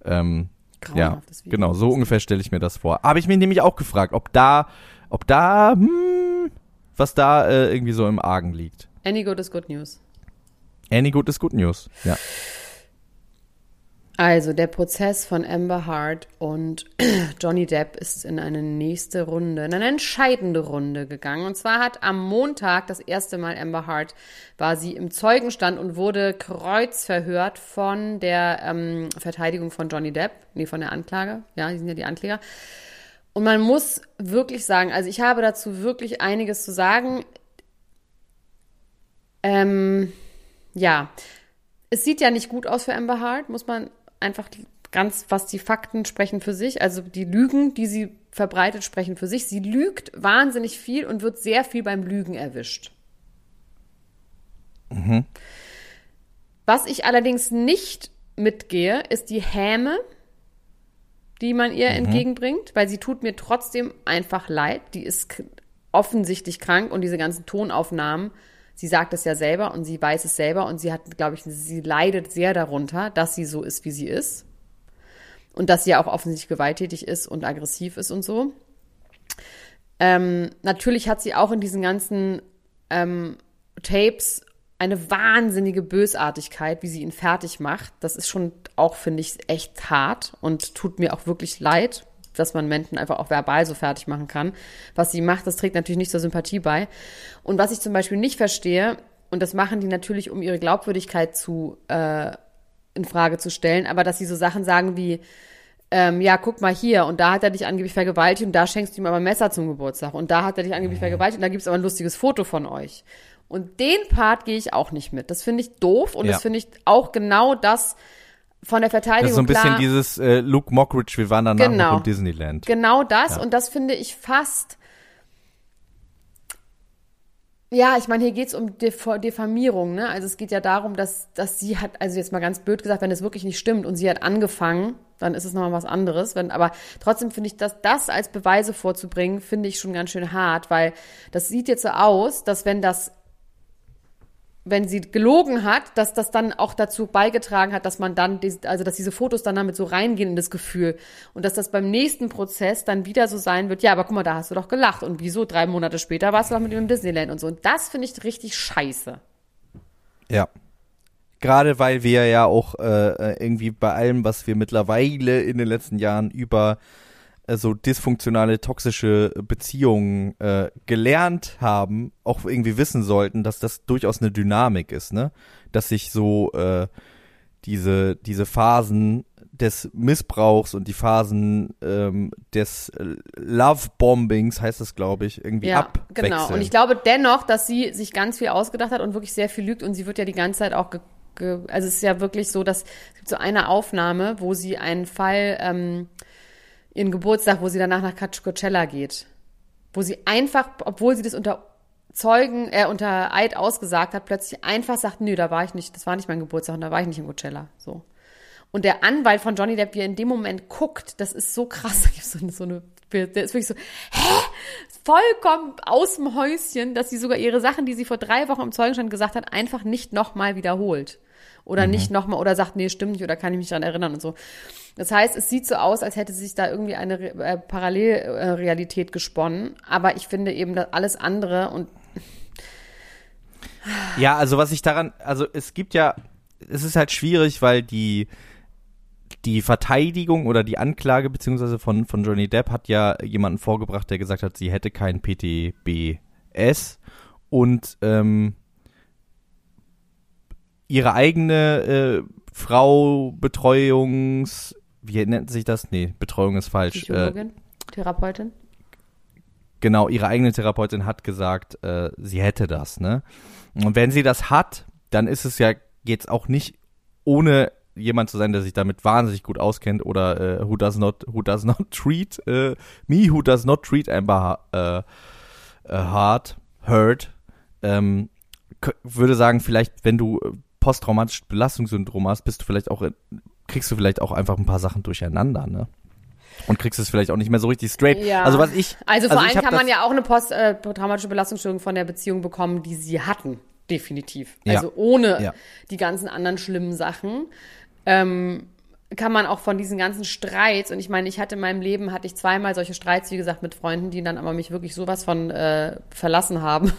Ähm, ja, Video. genau, so ungefähr stelle ich mir das vor. Habe ich mich nämlich auch gefragt, ob da, ob da, hm, was da äh, irgendwie so im Argen liegt. Any good is good news. Any good is good news. Ja. Also, der Prozess von Amber Hart und [CLEARS THROAT] Johnny Depp ist in eine nächste Runde, in eine entscheidende Runde gegangen. Und zwar hat am Montag das erste Mal Amber Hart, war sie im Zeugenstand und wurde kreuzverhört von der ähm, Verteidigung von Johnny Depp, nee, von der Anklage. Ja, die sind ja die Ankläger. Und man muss wirklich sagen, also ich habe dazu wirklich einiges zu sagen. Ähm, ja, es sieht ja nicht gut aus für Amber Hart, muss man einfach ganz, was die Fakten sprechen für sich. Also die Lügen, die sie verbreitet, sprechen für sich. Sie lügt wahnsinnig viel und wird sehr viel beim Lügen erwischt. Mhm. Was ich allerdings nicht mitgehe, ist die Häme, die man ihr mhm. entgegenbringt, weil sie tut mir trotzdem einfach leid. Die ist offensichtlich krank und diese ganzen Tonaufnahmen sie sagt es ja selber und sie weiß es selber und sie hat, glaube ich, sie leidet sehr darunter, dass sie so ist, wie sie ist. Und dass sie ja auch offensichtlich gewalttätig ist und aggressiv ist und so. Ähm, natürlich hat sie auch in diesen ganzen ähm, Tapes eine wahnsinnige Bösartigkeit, wie sie ihn fertig macht. Das ist schon auch, finde ich, echt hart und tut mir auch wirklich leid, dass man Menschen einfach auch verbal so fertig machen kann. Was sie macht, das trägt natürlich nicht zur Sympathie bei. Und was ich zum Beispiel nicht verstehe, und das machen die natürlich, um ihre Glaubwürdigkeit zu äh, in Frage zu stellen, aber dass sie so Sachen sagen wie, ähm, ja, guck mal hier, und da hat er dich angeblich vergewaltigt und da schenkst du ihm aber ein Messer zum Geburtstag und da hat er dich angeblich mhm. vergewaltigt und da gibt's aber ein lustiges Foto von euch. Und den Part gehe ich auch nicht mit. Das finde ich doof und ja. das finde ich auch genau das, von der Verteidigung. Das ist so ein bisschen klar, dieses äh, Luke Mockridge, wir waren danach genau, im Disneyland. Genau das ja. und das finde ich fast. Ja, ich meine, hier geht's um Def Diffamierung, ne? Also es geht ja darum, dass, dass sie hat, also jetzt mal ganz blöd gesagt, wenn es wirklich nicht stimmt und sie hat angefangen, dann ist es nochmal was anderes. Wenn, aber trotzdem finde ich, dass das als Beweise vorzubringen, finde ich schon ganz schön hart, weil das sieht jetzt so aus, dass wenn das wenn sie gelogen hat, dass das dann auch dazu beigetragen hat, dass man dann, also dass diese Fotos dann damit so reingehen in das Gefühl und dass das beim nächsten Prozess dann wieder so sein wird, ja, aber guck mal, da hast du doch gelacht und wieso drei Monate später warst du doch mit ihm im Disneyland und so und das finde ich richtig scheiße. Ja. Gerade weil wir ja auch äh, irgendwie bei allem, was wir mittlerweile in den letzten Jahren über äh, so dysfunktionale, toxische Beziehungen äh, gelernt haben, auch irgendwie wissen sollten, dass das durchaus eine Dynamik ist, ne? Dass sich so äh, diese, diese Phasen des Missbrauchs und die Phasen ähm, des Love-Bombings, heißt das, glaube ich, irgendwie ja, abwechseln. Genau. Und ich glaube dennoch, dass sie sich ganz viel ausgedacht hat und wirklich sehr viel lügt und sie wird ja die ganze Zeit auch ge also es ist ja wirklich so, dass es gibt so eine Aufnahme, wo sie einen Fall ähm, ihren Geburtstag, wo sie danach nach Coachella geht. Wo sie einfach, obwohl sie das unter Zeugen, äh, unter Eid ausgesagt hat, plötzlich einfach sagt, nö, da war ich nicht, das war nicht mein Geburtstag und da war ich nicht in Coachella. So. Und der Anwalt von Johnny Depp, wie er in dem Moment guckt, das ist so krass. [LAUGHS] Da so eine, so eine, der ist wirklich so, hä? Vollkommen aus dem Häuschen, dass sie sogar ihre Sachen, die sie vor drei Wochen im Zeugenstand gesagt hat, einfach nicht nochmal wiederholt. Oder mhm. nicht nochmal, oder sagt, nee, stimmt nicht, oder kann ich mich daran erinnern und so. Das heißt, es sieht so aus, als hätte sich da irgendwie eine äh, Parallelrealität gesponnen. Aber ich finde eben dass alles andere und ja, also was ich daran, also es gibt ja, es ist halt schwierig, weil die die Verteidigung oder die Anklage beziehungsweise von von Johnny Depp hat ja jemanden vorgebracht, der gesagt hat, sie hätte kein PTBS und ähm, ihre eigene äh, Frau Betreuungs wie nennt sich das? Nee, Betreuung ist falsch. Psychologin, äh, Therapeutin. Genau, ihre eigene Therapeutin hat gesagt, äh, sie hätte das, ne? Und wenn sie das hat, dann ist es ja jetzt auch nicht ohne jemand zu sein, der sich damit wahnsinnig gut auskennt oder äh, who does not who does not [LAUGHS] treat äh, me who does not treat Amber äh, äh, hard hurt ähm, würde sagen vielleicht wenn du posttraumatisches Belastungssyndrom hast, bist du vielleicht auch kriegst du vielleicht auch einfach ein paar Sachen durcheinander, ne? Und kriegst es vielleicht auch nicht mehr so richtig straight. Ja. Also was ich. Also vor also allem kann man ja auch eine posttraumatische äh, Belastungsstörung von der Beziehung bekommen, die sie hatten. Definitiv. Also ja. ohne ja. die ganzen anderen schlimmen Sachen. Ähm, kann man auch von diesen ganzen Streits, und ich meine, ich hatte in meinem Leben, hatte ich zweimal solche Streits, wie gesagt, mit Freunden, die dann aber mich wirklich sowas von äh, verlassen haben.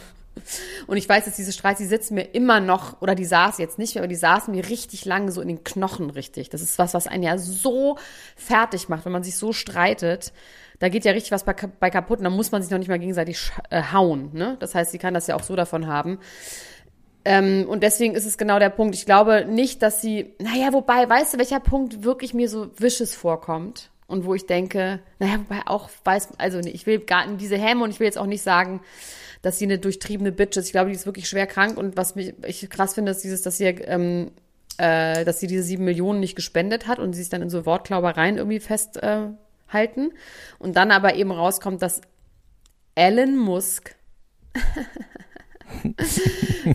Und ich weiß, dass diese Streits, die sitzen mir immer noch, oder die saßen jetzt nicht mehr, aber die saßen mir richtig lange so in den Knochen richtig. Das ist was, was einen ja so fertig macht, wenn man sich so streitet. Da geht ja richtig was bei, bei kaputt und dann muss man sich noch nicht mal gegenseitig äh, hauen. Ne? Das heißt, sie kann das ja auch so davon haben. Ähm, und deswegen ist es genau der Punkt. Ich glaube nicht, dass sie, naja, wobei, weißt du, welcher Punkt wirklich mir so wisches vorkommt? Und wo ich denke, naja, wobei auch weiß, also ich will gar nicht diese Häme und ich will jetzt auch nicht sagen, dass sie eine durchtriebene Bitch ist. Ich glaube, die ist wirklich schwer krank und was mich ich krass finde, ist dieses, dass sie ähm, äh, dass sie diese sieben Millionen nicht gespendet hat und sie sich dann in so Wortklaubereien irgendwie festhalten. Äh, und dann aber eben rauskommt, dass Elon Musk [LAUGHS]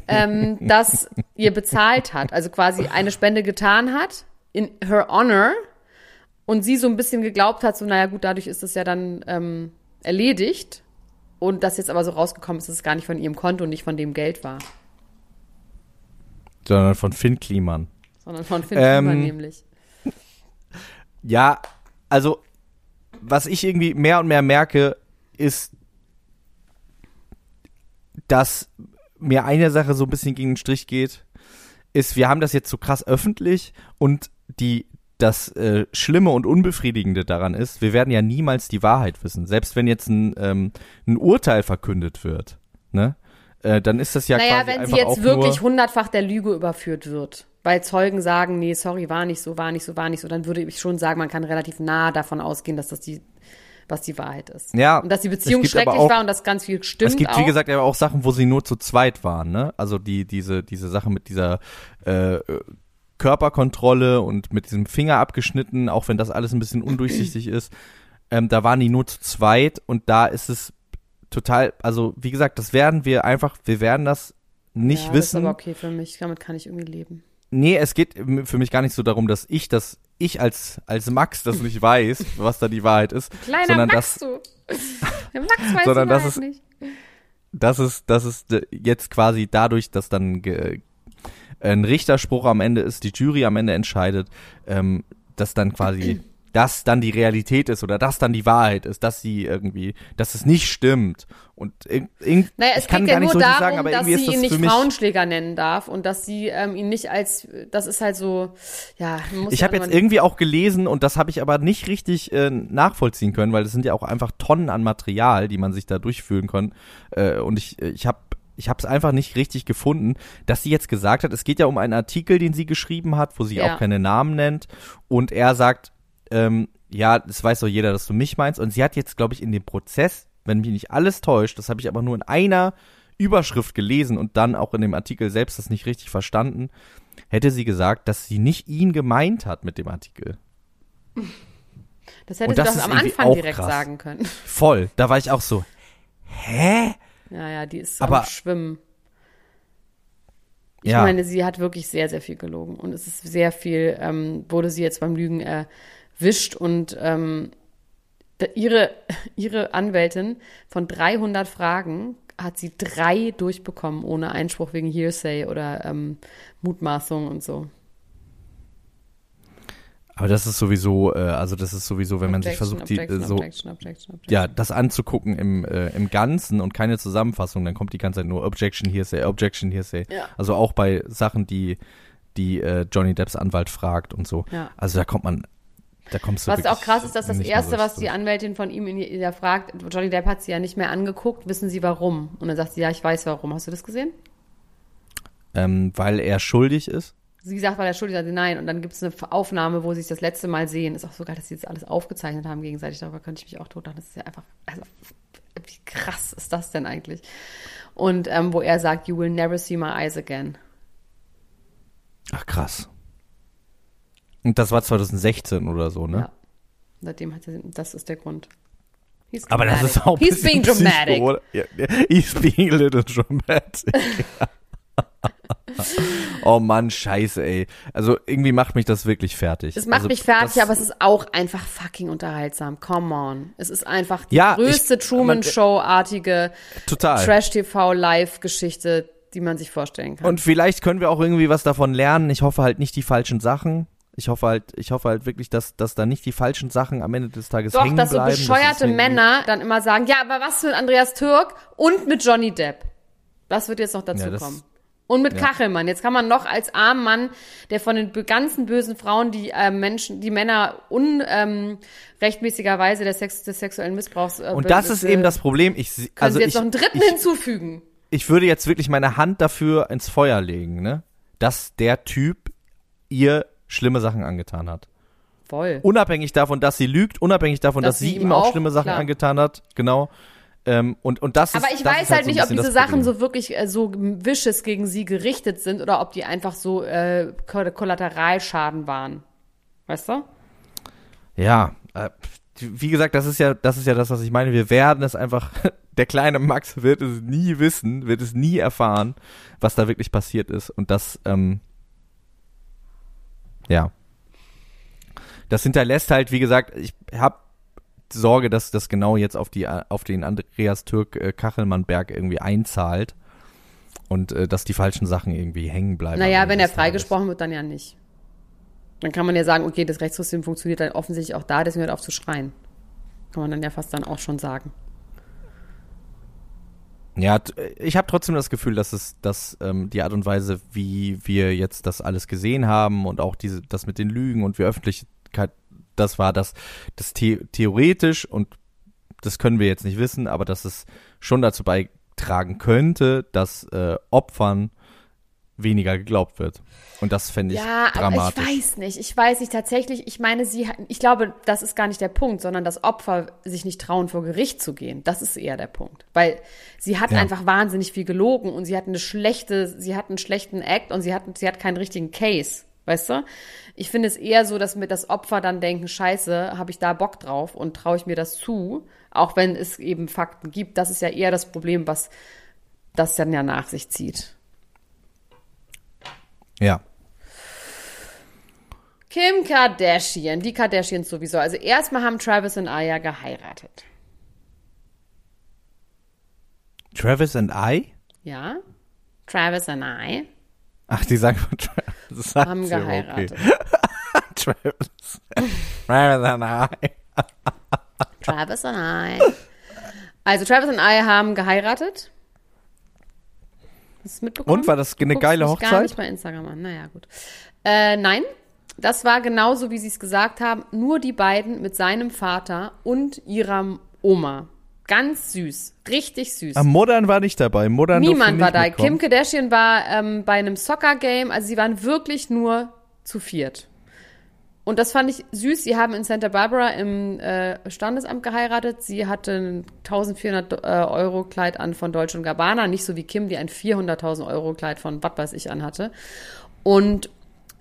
ähm, das ihr bezahlt hat, also quasi eine Spende getan hat in her honor und sie so ein bisschen geglaubt hat, so naja gut, dadurch ist es ja dann ähm, erledigt und das jetzt aber so rausgekommen ist, dass es gar nicht von ihrem Konto und nicht von dem Geld war. Sondern von Finn Kliman. Sondern von Finn ähm, Kliman nämlich. [LAUGHS] Ja, also was ich irgendwie mehr und mehr merke, ist, dass mir eine Sache so ein bisschen gegen den Strich geht, ist, wir haben das jetzt so krass öffentlich und die das äh, Schlimme und Unbefriedigende daran ist, wir werden ja niemals die Wahrheit wissen. Selbst wenn jetzt ein, ähm, ein Urteil verkündet wird, ne? Äh, dann ist das ja naja, quasi wenn sie jetzt wirklich hundertfach der Lüge überführt wird, weil Zeugen sagen, nee, sorry, war nicht so, war nicht so, war nicht so, dann würde ich schon sagen, man kann relativ nah davon ausgehen, dass das die was die Wahrheit ist. Ja. Und dass die Beziehung schrecklich auch, war und dass ganz viel stimmt. Es gibt, auch. wie gesagt, aber auch Sachen, wo sie nur zu zweit waren, ne? Also die, diese, diese Sache mit dieser äh, Körperkontrolle und mit diesem Finger abgeschnitten, auch wenn das alles ein bisschen undurchsichtig [CLEARS THROAT] ist. Ähm, da waren die nur zu zweit und da ist es total, also wie gesagt, das werden wir einfach, wir werden das nicht ja, wissen. Das ist aber okay für mich, damit kann ich irgendwie leben. Nee, es geht für mich gar nicht so darum, dass ich das, ich als, als Max das nicht weiß, [LAUGHS] was da die Wahrheit ist. Kleiner sondern Max, dass, du. [LAUGHS] Der Max weiß sondern die das Wahrheit ist, nicht. Das ist, das ist jetzt quasi dadurch, dass dann ge, ein Richterspruch am Ende ist, die Jury am Ende entscheidet, ähm, dass dann quasi [CLEARS THROAT] das dann die Realität ist oder das dann die Wahrheit ist, dass sie irgendwie, dass es nicht stimmt. Und in, naja, es ich kann geht gar ja nicht nur so darum, sagen, aber dass irgendwie sie ist das ihn nicht Frauenschläger nennen darf und dass sie ähm, ihn nicht als, das ist halt so, ja. Ich habe jetzt irgendwie auch gelesen und das habe ich aber nicht richtig äh, nachvollziehen können, weil das sind ja auch einfach Tonnen an Material, die man sich da durchführen kann. Äh, und ich, ich habe ich habe es einfach nicht richtig gefunden, dass sie jetzt gesagt hat, es geht ja um einen Artikel, den sie geschrieben hat, wo sie Ja. auch keine Namen nennt. Und er sagt, ähm, ja, das weiß doch jeder, dass du mich meinst. Und sie hat jetzt, glaube ich, in dem Prozess, wenn mich nicht alles täuscht, das habe ich aber nur in einer Überschrift gelesen und dann auch in dem Artikel selbst das nicht richtig verstanden, hätte sie gesagt, dass sie nicht ihn gemeint hat mit dem Artikel. Das hätte Und sie das doch am Anfang direkt krass. sagen können. Voll. Da war ich auch so, hä? Ja, ja, die ist Aber- am Schwimmen. Ich Ja. meine, sie hat wirklich sehr, sehr viel gelogen. Und es ist sehr viel, ähm, wurde sie jetzt beim Lügen erwischt. Und ähm, ihre, [LAUGHS] ihre Anwältin von 300 Fragen hat sie drei durchbekommen, ohne Einspruch wegen Hearsay oder ähm, Mutmaßung und so. Aber das ist sowieso, äh, also das ist sowieso, wenn man sich Objection, versucht, die, äh, Objection, so, Objection, Objection, Objection. ja, das anzugucken im, äh, im Ganzen und keine Zusammenfassung, dann kommt die ganze Zeit nur Objection, Hearsay, Objection, Hearsay. Ja. Also auch bei Sachen, die, die äh, Johnny Depps Anwalt fragt und so. Ja. Also da kommt man, da kommst du Was auch krass ist, dass das Erste, was die. Anwältin von ihm in ihr fragt, Johnny Depp hat sie ja nicht mehr angeguckt, wissen Sie warum? Und dann sagt sie, ja, ich weiß warum. Hast du das gesehen? Ähm, weil er schuldig ist. Sie sagt, weil er schuldig ist, sagt sie, nein. Und dann gibt es eine Aufnahme, wo sie sich das letzte Mal sehen. Ist auch so geil, dass sie das alles aufgezeichnet haben gegenseitig. Darüber könnte ich mich auch tot lachen. Das ist ja einfach, also, wie krass ist das denn eigentlich? Und ähm, wo er sagt, you will never see my eyes again. Ach krass. Und das war 2016 oder so, ne? Ja. Seitdem hat er, das ist der Grund. He's Aber das ist auch ein He's being bisschen dramatic. Psycho, oder? Ja, he's being a little dramatic. [LAUGHS] [LAUGHS] oh Mann, scheiße, ey. Also irgendwie macht mich das wirklich fertig. Es macht also, mich fertig, das, aber es ist auch einfach fucking unterhaltsam. Come on. Es ist einfach die Ja, größte ich- Truman Show-artige. Trash-TV-Live-Geschichte, die man sich vorstellen kann. Und vielleicht können wir auch irgendwie was davon lernen. Ich hoffe halt nicht die falschen Sachen. Ich hoffe halt, ich hoffe halt wirklich, dass, dass da nicht die falschen Sachen am Ende des Tages Doch, hängen dass so bleiben. Das ist bescheuerte irgendwie- Männer dann immer sagen, ja, aber was mit Andreas Türk und mit Johnny Depp? Das wird jetzt noch dazu Ja, das- kommen. Und mit ja. Kachelmann. Jetzt kann man noch als armen Mann, der von den ganzen bösen Frauen, die äh, Menschen, die Männer unrechtmäßigerweise der Sex, des sexuellen Missbrauchs äh, Und das ist be- eben das Problem. Ich, also Sie jetzt ich, noch einen dritten ich, hinzufügen? ich würde jetzt wirklich meine Hand dafür ins Feuer legen, ne? Dass der Typ ihr schlimme Sachen angetan hat. Voll. Unabhängig davon, dass sie lügt, unabhängig davon, Dass dass, sie ihm auch, schlimme Sachen klar. angetan hat, genau. Ähm, und, und das ist, Aber ich das weiß ist halt so nicht, ob diese Sachen so wirklich äh, so wisches gegen sie gerichtet sind oder ob die einfach so äh, Koll- Kollateralschaden waren. Weißt du? Ja, äh, wie gesagt, das ist ja, das ist ja das, was ich meine. Wir werden es einfach, [LAUGHS] der kleine Max wird es nie wissen, wird es nie erfahren, was da wirklich passiert ist. Und das, ähm, ja. Das hinterlässt halt, wie gesagt, ich habe Sorge, dass das genau jetzt auf die, auf den Andreas Türk äh, Kachelmann-Berg irgendwie einzahlt. Und äh, dass die falschen Sachen irgendwie hängen bleiben. Naja, wenn er freigesprochen wird, dann ja nicht. Dann kann man ja sagen, okay, das Rechtssystem funktioniert dann offensichtlich auch da, deswegen hört auf zu schreien. Kann man dann ja fast dann auch schon sagen. Ja, ich habe trotzdem das Gefühl, dass es, dass ähm, die Art und Weise, wie wir jetzt das alles gesehen haben und auch diese, das mit den Lügen und wie Öffentlichkeit, das war das, das the theoretisch und das können wir jetzt nicht wissen, aber dass es schon dazu beitragen könnte, dass äh, Opfern weniger geglaubt wird. Und das fände ich Ja, aber dramatisch. ich weiß nicht. Ich weiß nicht tatsächlich. Ich meine, sie, ich glaube, das ist gar nicht der Punkt, sondern dass Opfer sich nicht trauen, vor Gericht zu gehen. Das ist eher der Punkt, weil sie hat Ja. einfach wahnsinnig viel gelogen und sie hat eine schlechte, sie hat einen schlechten Act und sie hat, sie hat keinen richtigen Case. Weißt du? Ich finde es eher so, dass mir das Opfer dann denken, scheiße, habe ich da Bock drauf und traue ich mir das zu, auch wenn es eben Fakten gibt. Das ist ja eher das Problem, was das dann ja nach sich zieht. Ja. Kim Kardashian, die Kardashians sowieso. Also erstmal haben Travis und Aya geheiratet. Travis and I? Ja? Travis und I Ach, die sagen von Travis. Sagt haben geheiratet. Okay. [LAUGHS] Travis. Travis and I. Travis und I. Also Travis und I haben geheiratet. Hast du mitbekommen? Und, war das eine geile mich Gar Hochzeit? nicht bei Instagram an. Naja, gut. Äh, nein, das war genauso, wie sie es gesagt haben. Nur die beiden mit seinem Vater und ihrer Oma. Ganz süß. Richtig süß. Ah, Modern war nicht dabei. Modern Niemand war da. mitkommen. Kim Kardashian war ähm, bei einem Soccer-Game, also sie waren wirklich nur zu viert. Und das fand ich süß. Sie haben in Santa Barbara im äh, Standesamt geheiratet. Sie hatte ein 1400 äh, Euro Kleid an von Deutsche und Gabbana, nicht so wie Kim, die ein 400.000 Euro Kleid von was weiß ich anhatte. Und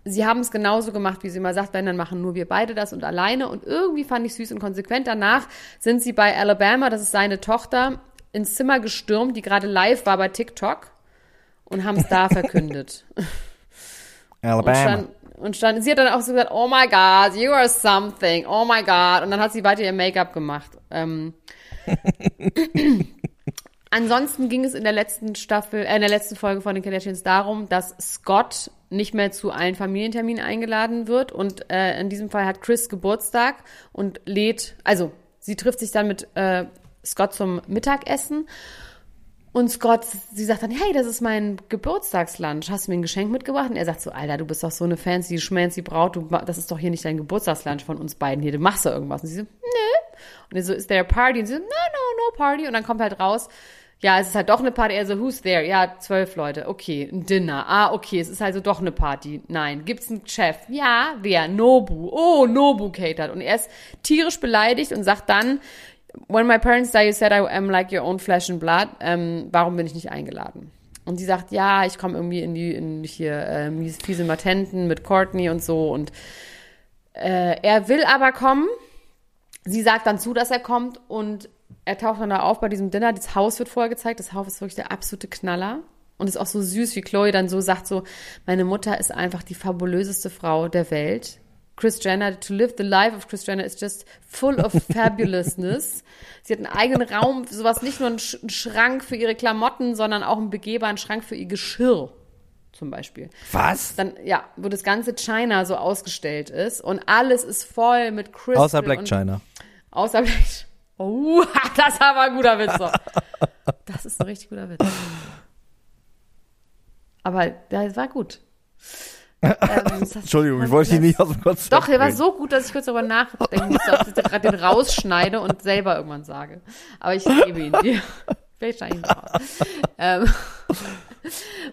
sie haben es genauso gemacht, wie sie immer sagt, wenn, dann machen nur wir beide das und alleine. Und irgendwie fand ich süß und konsequent. Danach sind sie bei Alabama, das ist seine Tochter, ins Zimmer gestürmt, die gerade live war bei TikTok und haben es da [LAUGHS] verkündet. Und Alabama. stand, und stand, sie hat dann auch so gesagt, oh my God, you are something, oh my God. Und dann hat sie weiter ihr Make-up gemacht. Ähm, [LAUGHS] Ansonsten ging es in der letzten Staffel, äh, in der letzten Folge von den Kardashians darum, dass Scott nicht mehr zu allen Familienterminen eingeladen wird und äh, in diesem Fall hat Chris Geburtstag und lädt, also sie trifft sich dann mit äh, Scott zum Mittagessen und Scott, sie sagt dann, hey, das ist mein Geburtstagslunch. Hast du mir ein Geschenk mitgebracht? Und er sagt so, Alter, du bist doch so eine fancy, schmancy Braut. Du, das ist doch hier nicht dein Geburtstagslunch von uns beiden hier. Du machst doch irgendwas. Und sie so, nö. Und er so, is there a party? Und sie so, no, no, no party. Und dann kommt halt raus, ja, es ist halt doch eine Party. Er so, who's there? Ja, zwölf Leute. Okay, ein Dinner. Ah, okay, es ist also doch eine Party. Nein. Gibt's einen Chef? Ja, wer? Nobu. Oh, Nobu catert. Und er ist tierisch beleidigt und sagt dann, When my parents die, you said I am like your own flesh and blood. Ähm, warum bin ich nicht eingeladen? Und sie sagt, ja, ich komme irgendwie in die, in hier, äh, fiese Matenten mit Courtney und so. Und äh, er will aber kommen. Sie sagt dann zu, dass er kommt und er taucht dann da auf bei diesem Dinner. Das Haus wird vorher gezeigt. Das Haus ist wirklich der absolute Knaller. Und ist auch so süß, wie Chloe dann so sagt, so, meine Mutter ist einfach die fabulöseste Frau der Welt. Chris Jenner, to live the life of Chris Jenner is just full of [LAUGHS] fabulousness. Sie hat einen eigenen Raum, sowas nicht nur ein, Sch ein Schrank für ihre Klamotten, sondern auch ein begehbaren Schrank für ihr Geschirr, zum Beispiel Was? dann, ja, wo das ganze China so ausgestellt ist und alles ist voll mit Crystal. Außer Black China. Außer Black Oh, [LAUGHS] das war aber ein guter Witz. So. Das ist ein richtig guter Witz. Aber der war gut. ähm, Entschuldigung, ich wollte dich nicht aus dem Konzept Doch, der war so gut, dass ich kurz darüber nachdenken musste, ob ich gerade den rausschneide und selber irgendwann sage. Aber ich gebe ihn dir. Vielleicht schneide ich ihn raus. ähm,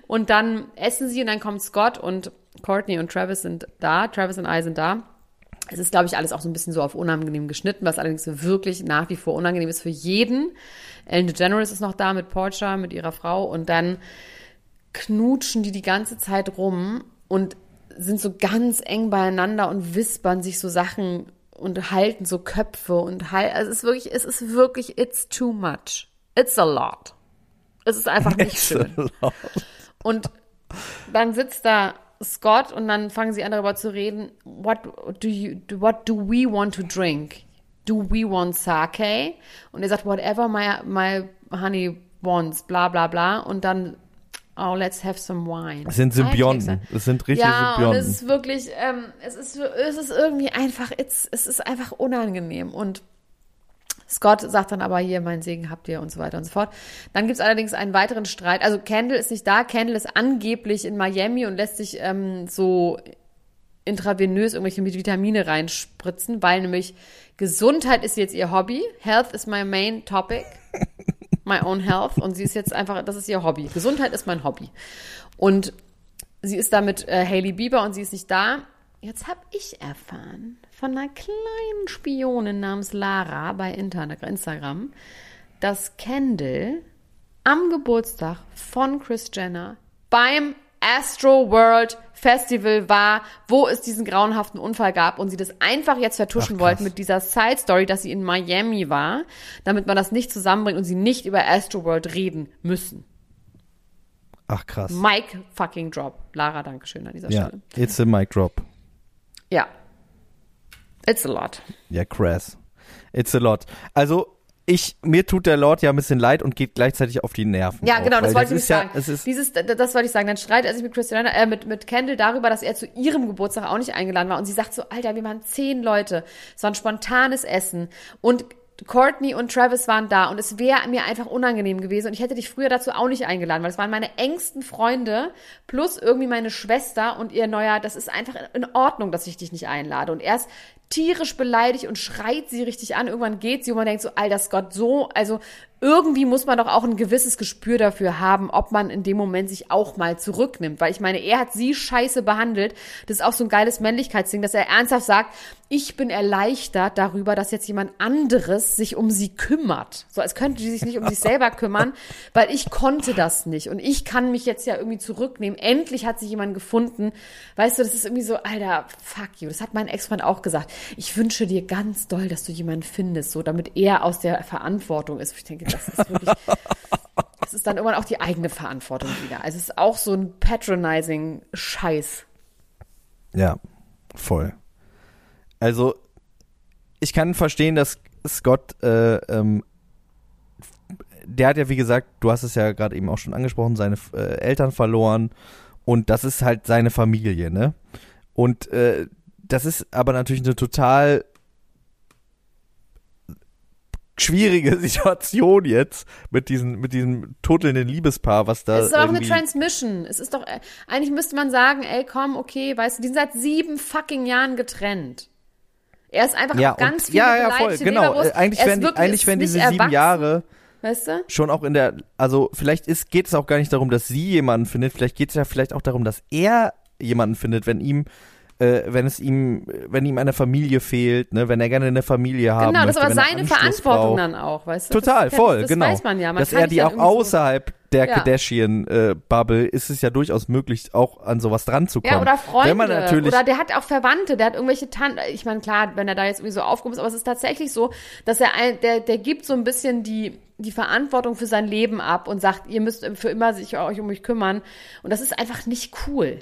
und dann essen sie und dann kommt Scott und Courtney und Travis sind da. Travis und I sind da. Es ist, glaube ich, alles auch so ein bisschen so auf unangenehm geschnitten, was allerdings wirklich nach wie vor unangenehm ist für jeden. Ellen DeGeneres ist noch da mit Portia, mit ihrer Frau und dann knutschen die die ganze Zeit rum und sind so ganz eng beieinander und wispern sich so Sachen und halten so Köpfe und halt, also es ist wirklich, es ist wirklich, it's too much. It's a lot. Es ist einfach nicht schön. Und dann sitzt da Scott und dann fangen sie an darüber zu reden, what do you, what do we want to drink? Do we want sake? Und er sagt, whatever my, my honey wants, bla bla bla. Und dann, oh, let's have some wine. Es sind Symbionten. Es sind richtige Ja, und Symbionten. es ist wirklich, ähm, es ist, es ist irgendwie einfach, es ist einfach unangenehm. Und Scott sagt dann aber hier, mein Segen habt ihr und so weiter und so fort. Dann gibt's allerdings einen weiteren Streit. Also Kendall ist nicht da. Kendall ist angeblich in Miami und lässt sich ähm, so intravenös irgendwelche Vitamine reinspritzen, weil nämlich Gesundheit ist jetzt ihr Hobby. Health is my main topic. [LAUGHS] My own health. Und sie ist jetzt einfach, das ist ihr Hobby. Gesundheit ist mein Hobby. Und sie ist da mit äh, Hailey Bieber und sie ist nicht da. Jetzt habe ich erfahren von einer kleinen Spionin namens Lara bei Instagram, dass Kendall am Geburtstag von Chris Jenner beim Astro World Festival war, wo es diesen grauenhaften Unfall gab und sie das einfach jetzt vertuschen Ach, wollten mit dieser Side Story, dass sie in Miami war, damit man das nicht zusammenbringt und sie nicht über Astro World reden müssen. Ach krass. Mike fucking drop. Lara, Dankeschön an dieser Ja, Stelle. it's a mic drop. Ja. It's a lot. Ja, crass. It's a lot. Also, ich, mir tut der Lord ja ein bisschen leid und geht gleichzeitig auf die Nerven. Ja, auch, genau, das wollte ich ist sagen. Ja, es ist, Dieses, das wollte ich sagen. Dann streitet er sich mit Christiana, äh, mit, mit Kendall darüber, dass er zu ihrem Geburtstag auch nicht eingeladen war. Und sie sagt so, Alter, wir waren zehn Leute. Es war ein spontanes Essen. Und Courtney und Travis waren da und es wäre mir einfach unangenehm gewesen und ich hätte dich früher dazu auch nicht eingeladen, weil es waren meine engsten Freunde plus irgendwie meine Schwester und ihr neuer, das ist einfach in Ordnung, dass ich dich nicht einlade. Und er ist tierisch beleidigt und schreit sie richtig an. Irgendwann geht sie und man denkt so, alter Gott, so, also irgendwie muss man doch auch ein gewisses Gespür dafür haben, ob man in dem Moment sich auch mal zurücknimmt. Weil ich meine, er hat sie scheiße behandelt. Das ist auch so ein geiles Männlichkeitsding, dass er ernsthaft sagt, ich bin erleichtert darüber, dass jetzt jemand anderes sich um sie kümmert. So als könnte sie sich nicht um sich selber kümmern, [LAUGHS] weil ich konnte das nicht. Und ich kann mich jetzt ja irgendwie zurücknehmen. Endlich hat sich jemand gefunden. Weißt du, das ist irgendwie so, alter, fuck you. Das hat mein Ex-Freund auch gesagt. Ich wünsche dir ganz doll, dass du jemanden findest, so damit er aus der Verantwortung ist. Ich denke, das ist wirklich, das ist dann irgendwann auch die eigene Verantwortung wieder. Also es ist auch so ein patronizing Scheiß. ja, voll. Also, ich kann verstehen, dass Scott, äh, ähm, der hat ja, wie gesagt, du hast es ja gerade eben auch schon angesprochen, seine äh, Eltern verloren und das ist halt seine Familie, ne? Und äh, das ist aber natürlich eine total schwierige [LAUGHS] Situation jetzt mit diesen mit diesem totelnden Liebespaar, was da Es ist aber auch eine Transmission. Es ist doch, äh, eigentlich müsste man sagen, ey, komm, okay, weißt du, die sind seit sieben fucking Jahren getrennt. Er ist einfach ja, auf ganz und, viele ja, ja, voll, genau. Äh, Eigentlich wirklich- eigentlich nicht diese sieben Jahre Weißt du? schon auch in der, also vielleicht ist, geht es auch gar nicht darum, dass sie jemanden findet, vielleicht geht es ja vielleicht auch darum, dass er jemanden findet, wenn ihm, äh, wenn es ihm, wenn ihm eine Familie fehlt, ne, wenn er gerne eine Familie haben Genau, das möchte, ist aber er seine Verantwortung braucht. dann auch, weißt du? Total, das, voll, das genau. weiß man ja. Man dass er die auch außerhalb der Ja. Kardashian-Bubble ist es ja durchaus möglich, auch an sowas dran zu kommen. Ja, oder Freunde. Wenn man natürlich, oder der hat auch Verwandte, der hat irgendwelche Tanten. Ich meine, klar, wenn er da jetzt irgendwie so aufgehoben ist, aber es ist tatsächlich so, dass er ein, der, der gibt so ein bisschen die, die Verantwortung für sein Leben ab und sagt, ihr müsst für immer sich euch um mich kümmern. Und das ist einfach nicht cool.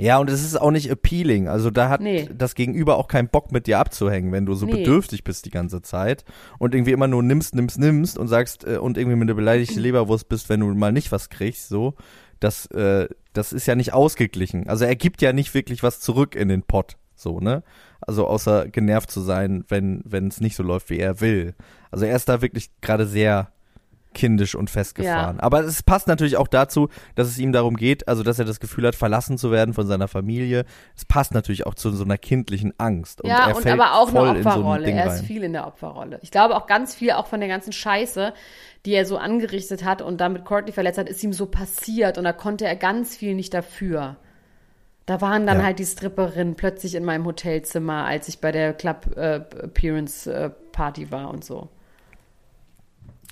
Ja, und es ist auch nicht appealing. Also da hat Nee. das Gegenüber auch keinen Bock mit dir abzuhängen, wenn du so Nee. bedürftig bist die ganze Zeit und irgendwie immer nur nimmst, nimmst, nimmst und sagst äh, und irgendwie mit einer beleidigte Leberwurst bist, wenn du mal nicht was kriegst, so. Das, äh, das ist ja nicht ausgeglichen. Also er gibt ja nicht wirklich was zurück in den Pott, so, ne? Also außer genervt zu sein, wenn wenn es nicht so läuft, wie er will. Also er ist da wirklich gerade sehr kindisch und festgefahren. Ja. Aber es passt natürlich auch dazu, dass es ihm darum geht, also dass er das Gefühl hat, verlassen zu werden von seiner Familie. Es passt natürlich auch zu so einer kindlichen Angst. Und ja, und aber auch eine Opferrolle. So ein er ist viel in der Opferrolle. Ich glaube auch ganz viel, auch von der ganzen Scheiße, die er so angerichtet hat und damit Courtney verletzt hat, ist ihm so passiert und da konnte er ganz viel nicht dafür. Da waren dann ja. halt die Stripperinnen plötzlich in meinem Hotelzimmer, als ich bei der Club äh, Appearance äh, Party war und so.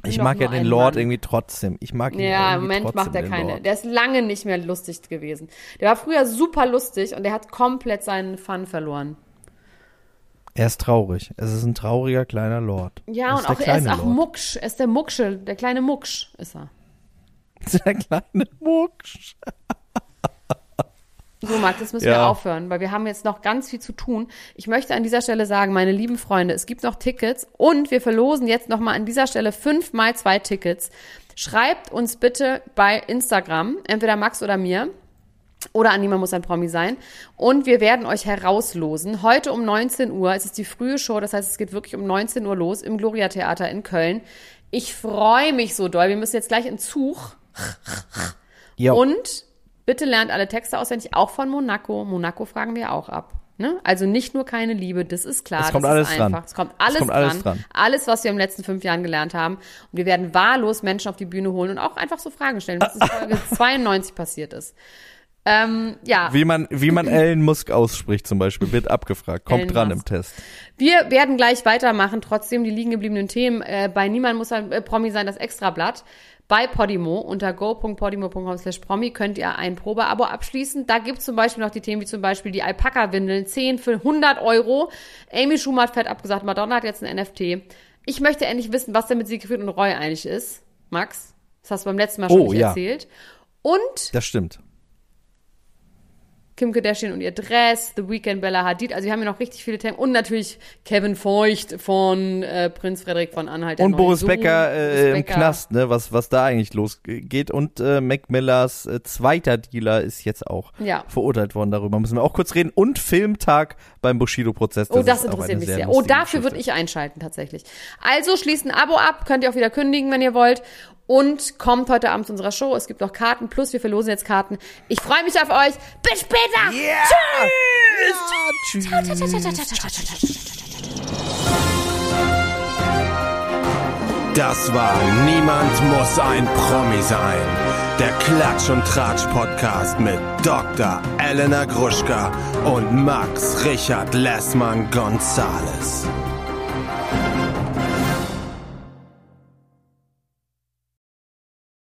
Ich mag ja den Lord Mann. irgendwie trotzdem. Ich mag ihn Ja, im Moment macht er keine. Lord. Der ist lange nicht mehr lustig gewesen. Der war früher super lustig und der hat komplett seinen Fun verloren. Er ist traurig. Es ist ein trauriger kleiner Lord. Ja, und auch er ist auch Lord. Mucksch. Er ist der Muckschel, der kleine Mucksch ist er. [LAUGHS] Der kleine Mucksch. So, Max, jetzt müssen ja. wir aufhören, weil wir haben jetzt noch ganz viel zu tun. Ich möchte an dieser Stelle sagen, meine lieben Freunde, es gibt noch Tickets und wir verlosen jetzt noch mal an dieser Stelle fünf mal zwei Tickets. Schreibt uns bitte bei Instagram, entweder Max oder mir. Oder an niemand muss ein Promi sein. Und wir werden euch herauslosen. Heute um 19 Uhr. Es ist die frühe Show, das heißt, es geht wirklich um 19 Uhr los im Gloria Theater in Köln. Ich freue mich so doll. Wir müssen jetzt gleich in Zug. Jo. Und Bitte lernt alle Texte auswendig, auch von Monaco. Monaco fragen wir auch ab. Ne? Also nicht nur keine Liebe, das ist klar. Es kommt das alles ist einfach. dran. Es kommt alles, es kommt alles dran. dran. Alles, was wir in den letzten fünf Jahren gelernt haben. Und wir werden wahllos Menschen auf die Bühne holen und auch einfach so Fragen stellen, was in Folge [LAUGHS] 92 passiert ist. Ähm, ja. Wie man, wie man Ellen Musk ausspricht zum Beispiel, wird abgefragt. Kommt Ellen dran Musk. im Test. Wir werden gleich weitermachen, trotzdem die liegen gebliebenen Themen. Äh, bei Niemand muss ein äh, Promi sein, das Extrablatt. Bei Podimo unter go.podimo.com slash promi könnt ihr ein Probeabo abschließen. Da gibt's zum Beispiel noch die Themen wie zum Beispiel die Alpaka-Windeln, 10 für 100 Euro. Amy Schumer hat fett abgesagt, Madonna hat jetzt ein NFT. Ich möchte endlich wissen, was denn mit Siegfried und Roy eigentlich ist. Max, das hast du beim letzten Mal schon oh, nicht ja. erzählt. Und das stimmt. Kim Kardashian und ihr Dress, The Weeknd, Bella Hadid. Also wir haben hier noch richtig viele Themen. Und natürlich Kevin Feucht von äh, Prinz Frederik von Anhalt. Und Boris Becker, äh, im Knast, ne? was, was da eigentlich losgeht. Und äh, Mac Millers äh, zweiter Dealer ist jetzt auch ja. verurteilt worden. Darüber müssen wir auch kurz reden. Und Filmtag beim Bushido-Prozess. Oh, das interessiert mich sehr. sehr. Oh, dafür würde ich einschalten tatsächlich. Also schließt ein Abo ab, könnt ihr auch wieder kündigen, wenn ihr wollt und kommt heute Abend zu unserer Show. Es gibt noch Karten, plus wir verlosen jetzt Karten. Ich freue mich auf euch. Bis später. Yeah. Tschüss. Ja, tschüss. Das war Niemand muss ein Promi sein. Der Klatsch und Tratsch Podcast mit Dr. Elena Gruschka und Max Richard Lessmann Gonzales.